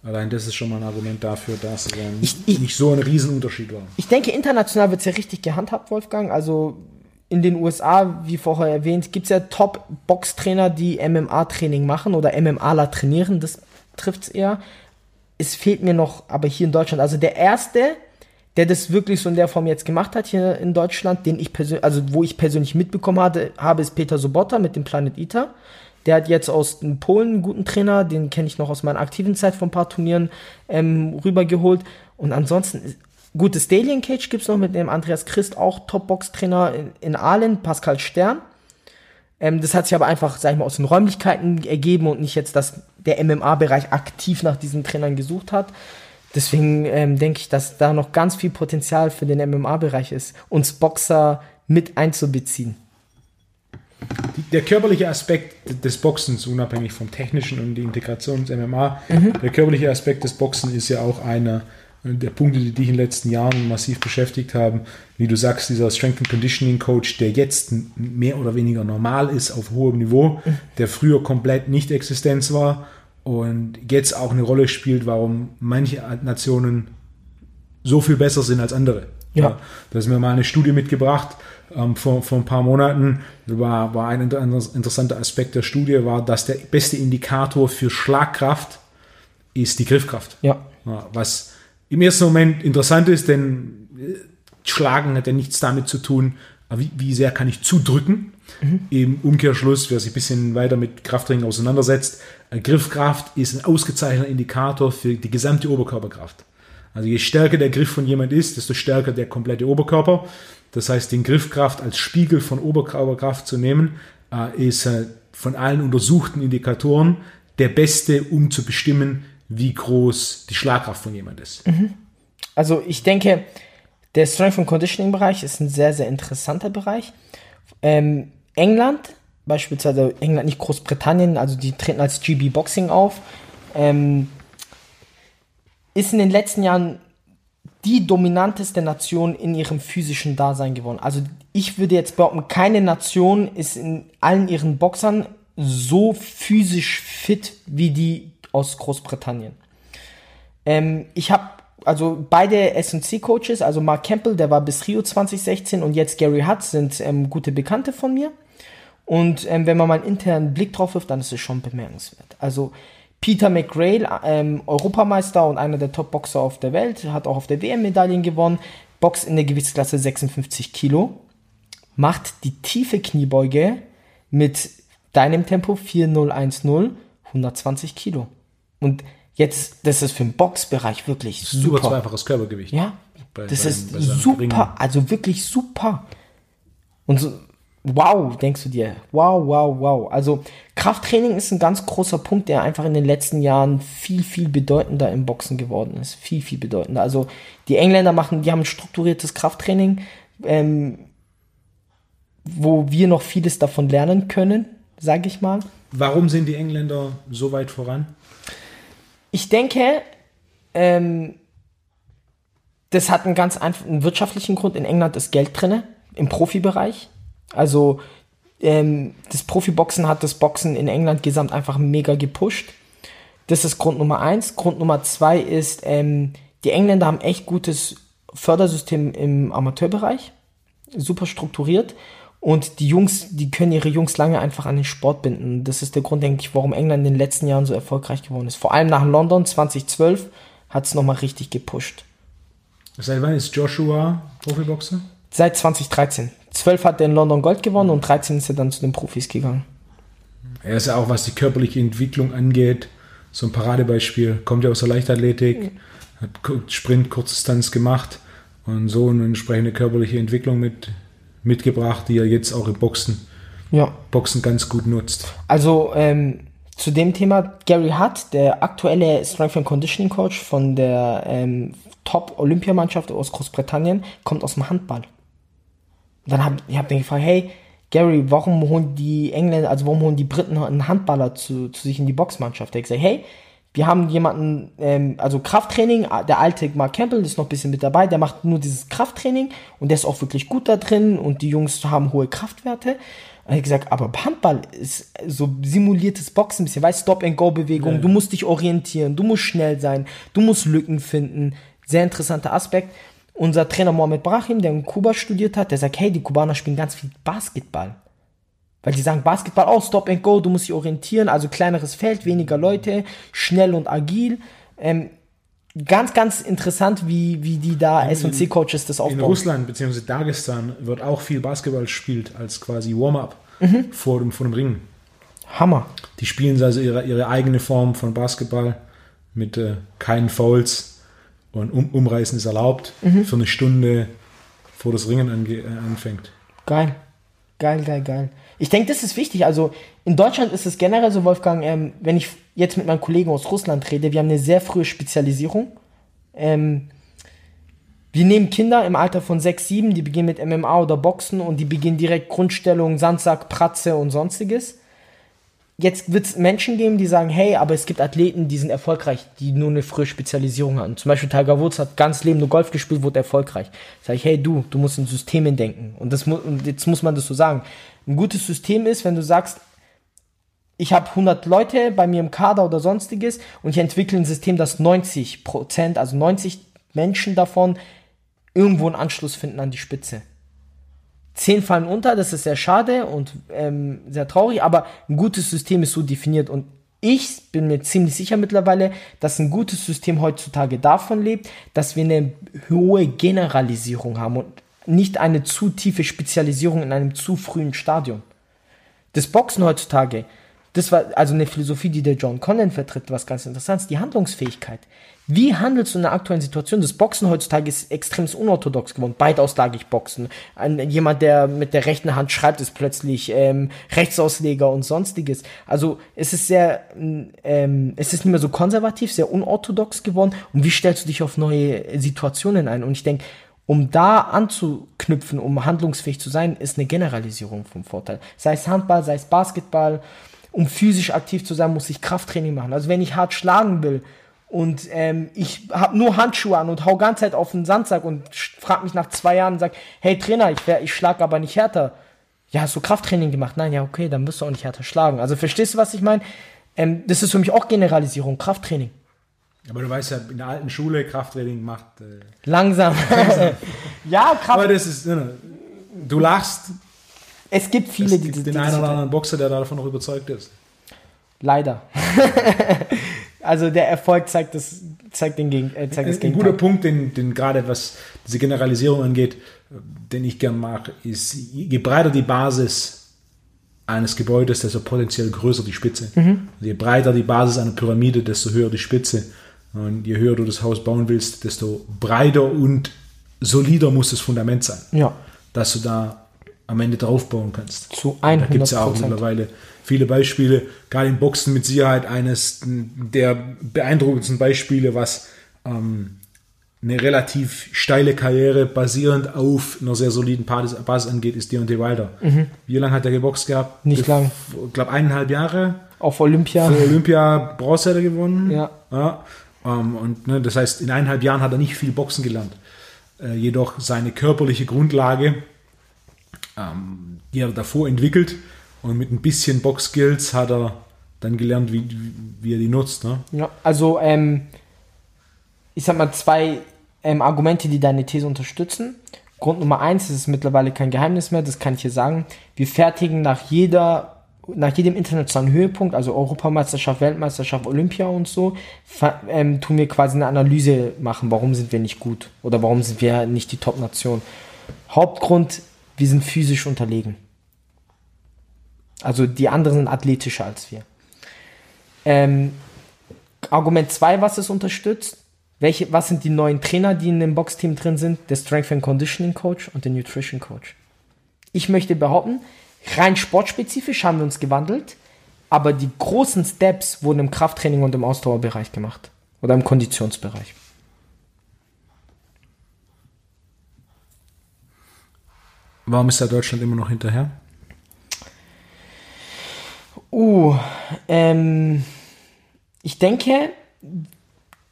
allein das ist schon mal ein Argument dafür, dass es ähm, Ich- ich- nicht so ein Riesenunterschied war. Ich denke, international wird es ja richtig gehandhabt, Wolfgang. Also in den USA, wie vorher erwähnt, gibt es ja Top-Boxtrainer, die MMA-Training machen oder MMAler trainieren. Das trifft es eher. Es fehlt mir noch, aber hier in Deutschland, also der erste, der das wirklich so in der Form jetzt gemacht hat hier in Deutschland, den ich persönlich, also wo ich persönlich mitbekommen hatte, habe, ist Peter Sobotta mit dem Planet Eater. Der hat jetzt aus Polen einen guten Trainer, den kenne ich noch aus meiner aktiven Zeit von ein paar Turnieren ähm, rübergeholt. Und ansonsten, gutes Stallion Cage gibt's noch mit dem Andreas Christ, auch Top-Box-Trainer in, in Aalen, Pascal Stern. Ähm, das hat sich aber einfach, sag ich mal, aus den Räumlichkeiten ergeben und nicht jetzt, dass der MMA-Bereich aktiv nach diesen Trainern gesucht hat. Deswegen ähm, denke ich, dass da noch ganz viel Potenzial für den MMA-Bereich ist, uns Boxer mit einzubeziehen. Der körperliche Aspekt des Boxens, unabhängig vom technischen und die Integration ins MMA, Mhm. der körperliche Aspekt des Boxen ist ja auch einer der Punkte, die dich in den letzten Jahren massiv beschäftigt haben. Wie du sagst, dieser Strength and Conditioning Coach, der jetzt mehr oder weniger normal ist auf hohem Niveau, Mhm. der früher komplett nicht Existenz war und jetzt auch eine Rolle spielt, warum manche Nationen so viel besser sind als andere. Ja. Da ist mir mal eine Studie mitgebracht ähm, vor, vor ein paar Monaten. War, war ein inter- interessanter Aspekt der Studie, war, dass der beste Indikator für Schlagkraft ist die Griffkraft. Ja. Was im ersten Moment interessant ist, denn äh, Schlagen hat ja nichts damit zu tun, äh, wie, wie sehr kann ich zudrücken, Im Umkehrschluss, wer sich ein bisschen weiter mit Krafttraining auseinandersetzt, äh, Griffkraft ist ein ausgezeichneter Indikator für die gesamte Oberkörperkraft. Also je stärker der Griff von jemand ist, desto stärker der komplette Oberkörper. Das heißt, den Griffkraft als Spiegel von Oberkörperkraft zu nehmen, äh, ist äh, von allen untersuchten Indikatoren der beste, um zu bestimmen, wie groß die Schlagkraft von jemand ist. Also ich denke, der Strength and Conditioning Bereich ist ein sehr, sehr interessanter Bereich. Ähm, England, beispielsweise England, nicht Großbritannien, also die treten als GB Boxing auf, ähm, ist in den letzten Jahren die dominanteste Nation in ihrem physischen Dasein geworden. Also ich würde jetzt behaupten, keine Nation ist in allen ihren Boxern so physisch fit wie die aus Großbritannien. Ähm, ich habe also beide S&C-Coaches, also Mark Campbell, der war bis Rio 2016 und jetzt Gary Hutt sind ähm, gute Bekannte von mir. Und ähm, wenn man mal einen internen Blick drauf wirft, dann ist es schon bemerkenswert. Also Peter McRae, ähm, Europameister und einer der Top-Boxer auf der Welt, hat auch auf der WM Medaillen gewonnen, boxt in der Gewichtsklasse 56 Kilo, macht die tiefe Kniebeuge mit deinem Tempo 4010, 120 Kilo. Und jetzt, das ist für den Boxbereich wirklich Super super. zweifaches Körpergewicht. Ja, Bei- das bei- ist bei super, Ringen. also wirklich super. Und so, wow, denkst du dir, wow, wow, wow. Also Krafttraining ist ein ganz großer Punkt, der einfach in den letzten Jahren viel, viel bedeutender im Boxen geworden ist. Viel, viel bedeutender. Also die Engländer machen, die haben ein strukturiertes Krafttraining, ähm, wo wir noch vieles davon lernen können, sage ich mal. Warum sind die Engländer so weit voran? Ich denke, ähm, das hat einen ganz einfachen wirtschaftlichen Grund. In England ist Geld drinne im Profibereich. Also ähm, das Profiboxen hat das Boxen in England gesamt einfach mega gepusht. Das ist Grund Nummer eins. Grund Nummer zwei ist, ähm, die Engländer haben echt gutes Fördersystem im Amateurbereich. Super strukturiert. Und die Jungs, die können ihre Jungs lange einfach an den Sport binden. Das ist der Grund, denke ich, warum England in den letzten Jahren so erfolgreich geworden ist. Vor allem nach London 2012 hat es nochmal richtig gepusht. Seit wann ist Joshua Profiboxer? Seit 2013. 12 hat er in London Gold gewonnen und 13 ist er dann zu den Profis gegangen. Er ist ja auch, was die körperliche Entwicklung angeht, so ein Paradebeispiel. Kommt ja aus der Leichtathletik, hat Sprint, Kurzdistanz gemacht und so eine entsprechende körperliche Entwicklung mit, mitgebracht, die er jetzt auch im Boxen, Ja. Boxen ganz gut nutzt. Also ähm, zu dem Thema Gary Hutt, der aktuelle Strength and Conditioning Coach von der ähm, Top-Olympiamannschaft aus Großbritannien, kommt aus dem Handball. Und dann hab ich hab den gefragt, hey Gary, warum holen die Engländer, also warum holen die Briten einen Handballer zu, zu sich in die Boxmannschaft? Der hat gesagt, hey, wir haben jemanden, ähm, also Krafttraining, der alte Mark Campbell ist noch ein bisschen mit dabei, der macht nur dieses Krafttraining und der ist auch wirklich gut da drin und die Jungs haben hohe Kraftwerte. Und er hat gesagt, aber Handball ist so simuliertes Boxen, ein bisschen, weißt Stop-and-Go-Bewegung, du musst dich orientieren, du musst schnell sein, du musst Lücken finden. Sehr interessanter Aspekt. Unser Trainer Mohamed Brahim, der in Kuba studiert hat, der sagt, hey, die Kubaner spielen ganz viel Basketball. Weil die sagen, Basketball auch Stop and Go, du musst dich orientieren, also kleineres Feld, weniger Leute, schnell und agil. Ähm, ganz, ganz interessant, wie, wie die da S&C-Coaches das In aufbauen. Russland bzw. Dagestan wird auch viel Basketball gespielt als quasi Warm-up vor, dem, vor dem Ring. Hammer. Die spielen also ihre, ihre eigene Form von Basketball mit äh, keinen Fouls und um, Umreißen ist erlaubt für eine Stunde vor das Ringen ange, äh, anfängt. Geil. Geil, geil, geil. Ich denke, das ist wichtig. Also in Deutschland ist es generell so, Wolfgang, ähm, wenn ich jetzt mit meinen Kollegen aus Russland rede, wir haben eine sehr frühe Spezialisierung. Ähm, wir nehmen Kinder im Alter von 6, 7, die beginnen mit MMA oder Boxen und die beginnen direkt Grundstellung, Sandsack, Pratze und sonstiges. Jetzt wird es Menschen geben, die sagen, hey, aber es gibt Athleten, die sind erfolgreich, die nur eine frühe Spezialisierung haben. Zum Beispiel Tiger Woods hat ganz Leben nur Golf gespielt, wurde erfolgreich. Sag ich, hey du, du musst in Systemen denken. Und, das und jetzt muss man das so sagen. Ein gutes System ist, wenn du sagst, ich habe 100 Leute bei mir im Kader oder sonstiges und ich entwickle ein System, das 90 Prozent, also 90 Menschen davon irgendwo einen Anschluss finden an die Spitze. Zehn fallen unter, das ist sehr schade und ähm, sehr traurig, aber ein gutes System ist so definiert und ich bin mir ziemlich sicher mittlerweile, dass ein gutes System heutzutage davon lebt, dass wir eine hohe Generalisierung haben und nicht eine zu tiefe Spezialisierung in einem zu frühen Stadium. Das Boxen heutzutage, das war also eine Philosophie, die der John Conlon vertritt, was ganz interessant ist, die Handlungsfähigkeit. Wie handelst du in der aktuellen Situation? Das Boxen heutzutage ist extrem unorthodox geworden. Beidauslagig Boxen. Ein, jemand, der mit der rechten Hand schreibt, ist plötzlich ähm, Rechtsausleger und sonstiges. Also es ist sehr, ähm, es ist nicht mehr so konservativ, sehr unorthodox geworden. Und wie stellst du dich auf neue Situationen ein? Und ich denke, um da anzuknüpfen, um handlungsfähig zu sein, ist eine Generalisierung vom Vorteil. Sei es Handball, sei es Basketball. Um physisch aktiv zu sein, muss ich Krafttraining machen. Also wenn ich hart schlagen will, und ähm, ich habe nur Handschuhe an und hau ganze Zeit auf den Sandsack und frag mich nach zwei Jahren und sag, hey Trainer, ich, ich schlag aber nicht härter. Ja, hast du Krafttraining gemacht? Nein, ja, okay, dann wirst du auch nicht härter schlagen. Also verstehst du, was ich meine? Ähm, das ist für mich auch Generalisierung, Krafttraining. Aber du weißt ja, in der alten Schule Krafttraining macht. Äh, langsam. ja, Kraft. Aber das ist, ne, du lachst. Es gibt viele, es gibt die. Den einen oder anderen Boxer, der davon noch überzeugt ist. Leider. Also der Erfolg zeigt das, zeigt den Gegen, äh, zeigt ein, das Gegenteil. Ein guter Punkt, den, den gerade was diese Generalisierung angeht, den ich gern mache, ist, je breiter die Basis eines Gebäudes, desto potenziell größer die Spitze. Mhm. Je breiter die Basis einer Pyramide, desto höher die Spitze. Und je höher du das Haus bauen willst, desto breiter und solider muss das Fundament sein. Ja. Dass du da am Ende drauf bauen kannst. Zu 100%. Da gibt es ja auch mittlerweile viele Beispiele, gerade im Boxen mit Sicherheit eines der beeindruckendsten Beispiele, was ähm, eine relativ steile Karriere basierend auf einer sehr soliden Basis angeht, ist Deontay Wilder. Mhm. Wie lange hat er geboxt gehabt? Nicht lang. Ich glaube eineinhalb Jahre. Auf Olympia. Für Olympia Bronze hat er gewonnen. Ja. ja. Ähm, und ne, das heißt, in eineinhalb Jahren hat er nicht viel Boxen gelernt. Äh, jedoch seine körperliche Grundlage, ähm, die er davor entwickelt, und mit ein bisschen Box-Skills hat er dann gelernt, wie, wie er die nutzt. Ne? Ja, also ähm, ich sag mal zwei ähm, Argumente, die deine These unterstützen. Grund Nummer eins, das ist mittlerweile kein Geheimnis mehr, das kann ich hier sagen. Wir fertigen nach jeder, nach jedem internationalen Höhepunkt, also Europameisterschaft, Weltmeisterschaft, Olympia und so, ähm, tun wir quasi eine Analyse machen, warum sind wir nicht gut oder warum sind wir nicht die Top-Nation. Hauptgrund, wir sind physisch unterlegen. Also die anderen sind athletischer als wir. Ähm, Argument 2, was es unterstützt. Welche, was sind die neuen Trainer, die in dem Boxteam drin sind? Der Strength and Conditioning Coach und der Nutrition Coach. Ich möchte behaupten, rein sportspezifisch haben wir uns gewandelt, aber die großen Steps wurden im Krafttraining und im Ausdauerbereich gemacht. Oder im Konditionsbereich. Warum ist da Deutschland immer noch hinterher? Uh, ähm, ich denke,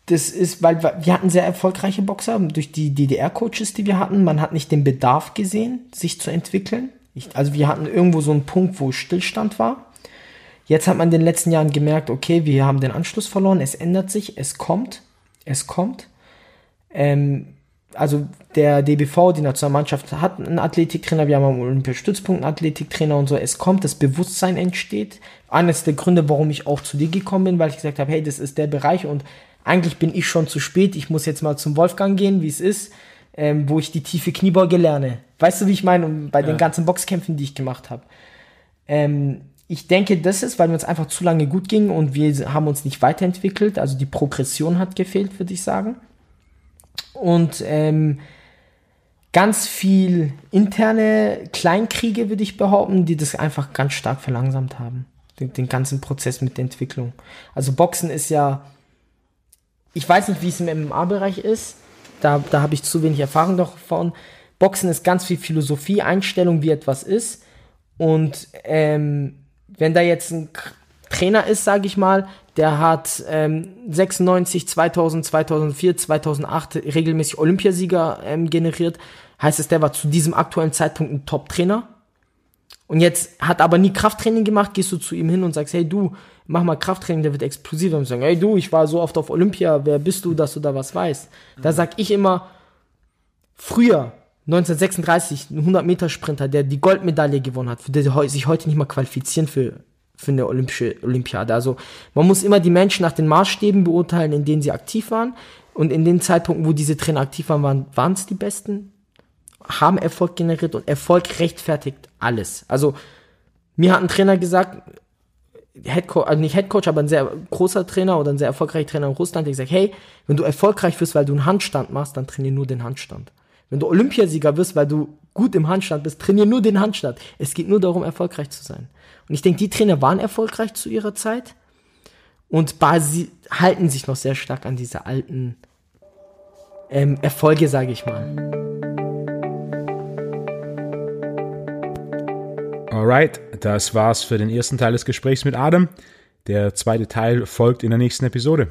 das ist, weil wir hatten sehr erfolgreiche Boxer durch die DDR-Coaches, die wir hatten. Man hat nicht den Bedarf gesehen, sich zu entwickeln. Ich, also wir hatten irgendwo so einen Punkt, wo Stillstand war. Jetzt hat man in den letzten Jahren gemerkt, okay, wir haben den Anschluss verloren, es ändert sich, es kommt, es kommt. Ähm, also der DBV, die Nationalmannschaft, hat einen Athletiktrainer, wir haben am Olympiastützpunkt einen Athletiktrainer und so. Es kommt, das Bewusstsein entsteht. Eines der Gründe, warum ich auch zu dir gekommen bin, weil ich gesagt habe, hey, das ist der Bereich und eigentlich bin ich schon zu spät. Ich muss jetzt mal zum Wolfgang gehen, wie es ist, ähm, wo ich die tiefe Kniebeuge lerne. Weißt du, wie ich meine? Und bei ja. den ganzen Boxkämpfen, die ich gemacht habe. Ähm, ich denke, das ist, weil mir uns einfach zu lange gut ging und wir haben uns nicht weiterentwickelt. Also die Progression hat gefehlt, würde ich sagen und ähm, ganz viel interne Kleinkriege, würde ich behaupten, die das einfach ganz stark verlangsamt haben. Den, den, ganzen Prozess mit der Entwicklung. Also Boxen ist ja, ich weiß nicht, wie es im MMA-Bereich ist, da, da habe ich zu wenig Erfahrung davon. Boxen ist ganz viel Philosophie, Einstellung, wie etwas ist. Und ähm, wenn da jetzt ein Trainer ist, sage ich mal, der hat ähm, 96, 2000, 2004, 2008 regelmäßig Olympiasieger ähm, generiert. Heißt es, der war zu diesem aktuellen Zeitpunkt ein Top-Trainer. Und jetzt hat aber nie Krafttraining gemacht, gehst du zu ihm hin und sagst, hey du, mach mal Krafttraining, der wird explosiver. Und sagen, hey du, ich war so oft auf Olympia, wer bist du, dass du da was weißt? Da sag ich immer, früher, 1936, ein 100 Meter Sprinter, der die Goldmedaille gewonnen hat, für der sich heute nicht mal qualifizieren für für eine olympische Olympiade. Also man muss immer die Menschen nach den Maßstäben beurteilen, in denen sie aktiv waren. Und in den Zeitpunkten, wo diese Trainer aktiv waren, waren es die Besten, haben Erfolg generiert und Erfolg rechtfertigt alles. Also Mir hat ein Trainer gesagt, Headcoach, also nicht Headcoach, aber ein sehr großer Trainer oder ein sehr erfolgreicher Trainer in Russland, der gesagt, hey, wenn du erfolgreich wirst, weil du einen Handstand machst, dann trainier nur den Handstand. Wenn du Olympiasieger wirst, weil du gut im Handstand bist, trainier nur den Handstand. Es geht nur darum, erfolgreich zu sein. Und ich denke, die Trainer waren erfolgreich zu ihrer Zeit und basi halten sich noch sehr stark an diese alten ähm, Erfolge, sage ich mal. Alright, das war's für den ersten Teil des Gesprächs mit Adam. Der zweite Teil folgt in der nächsten Episode.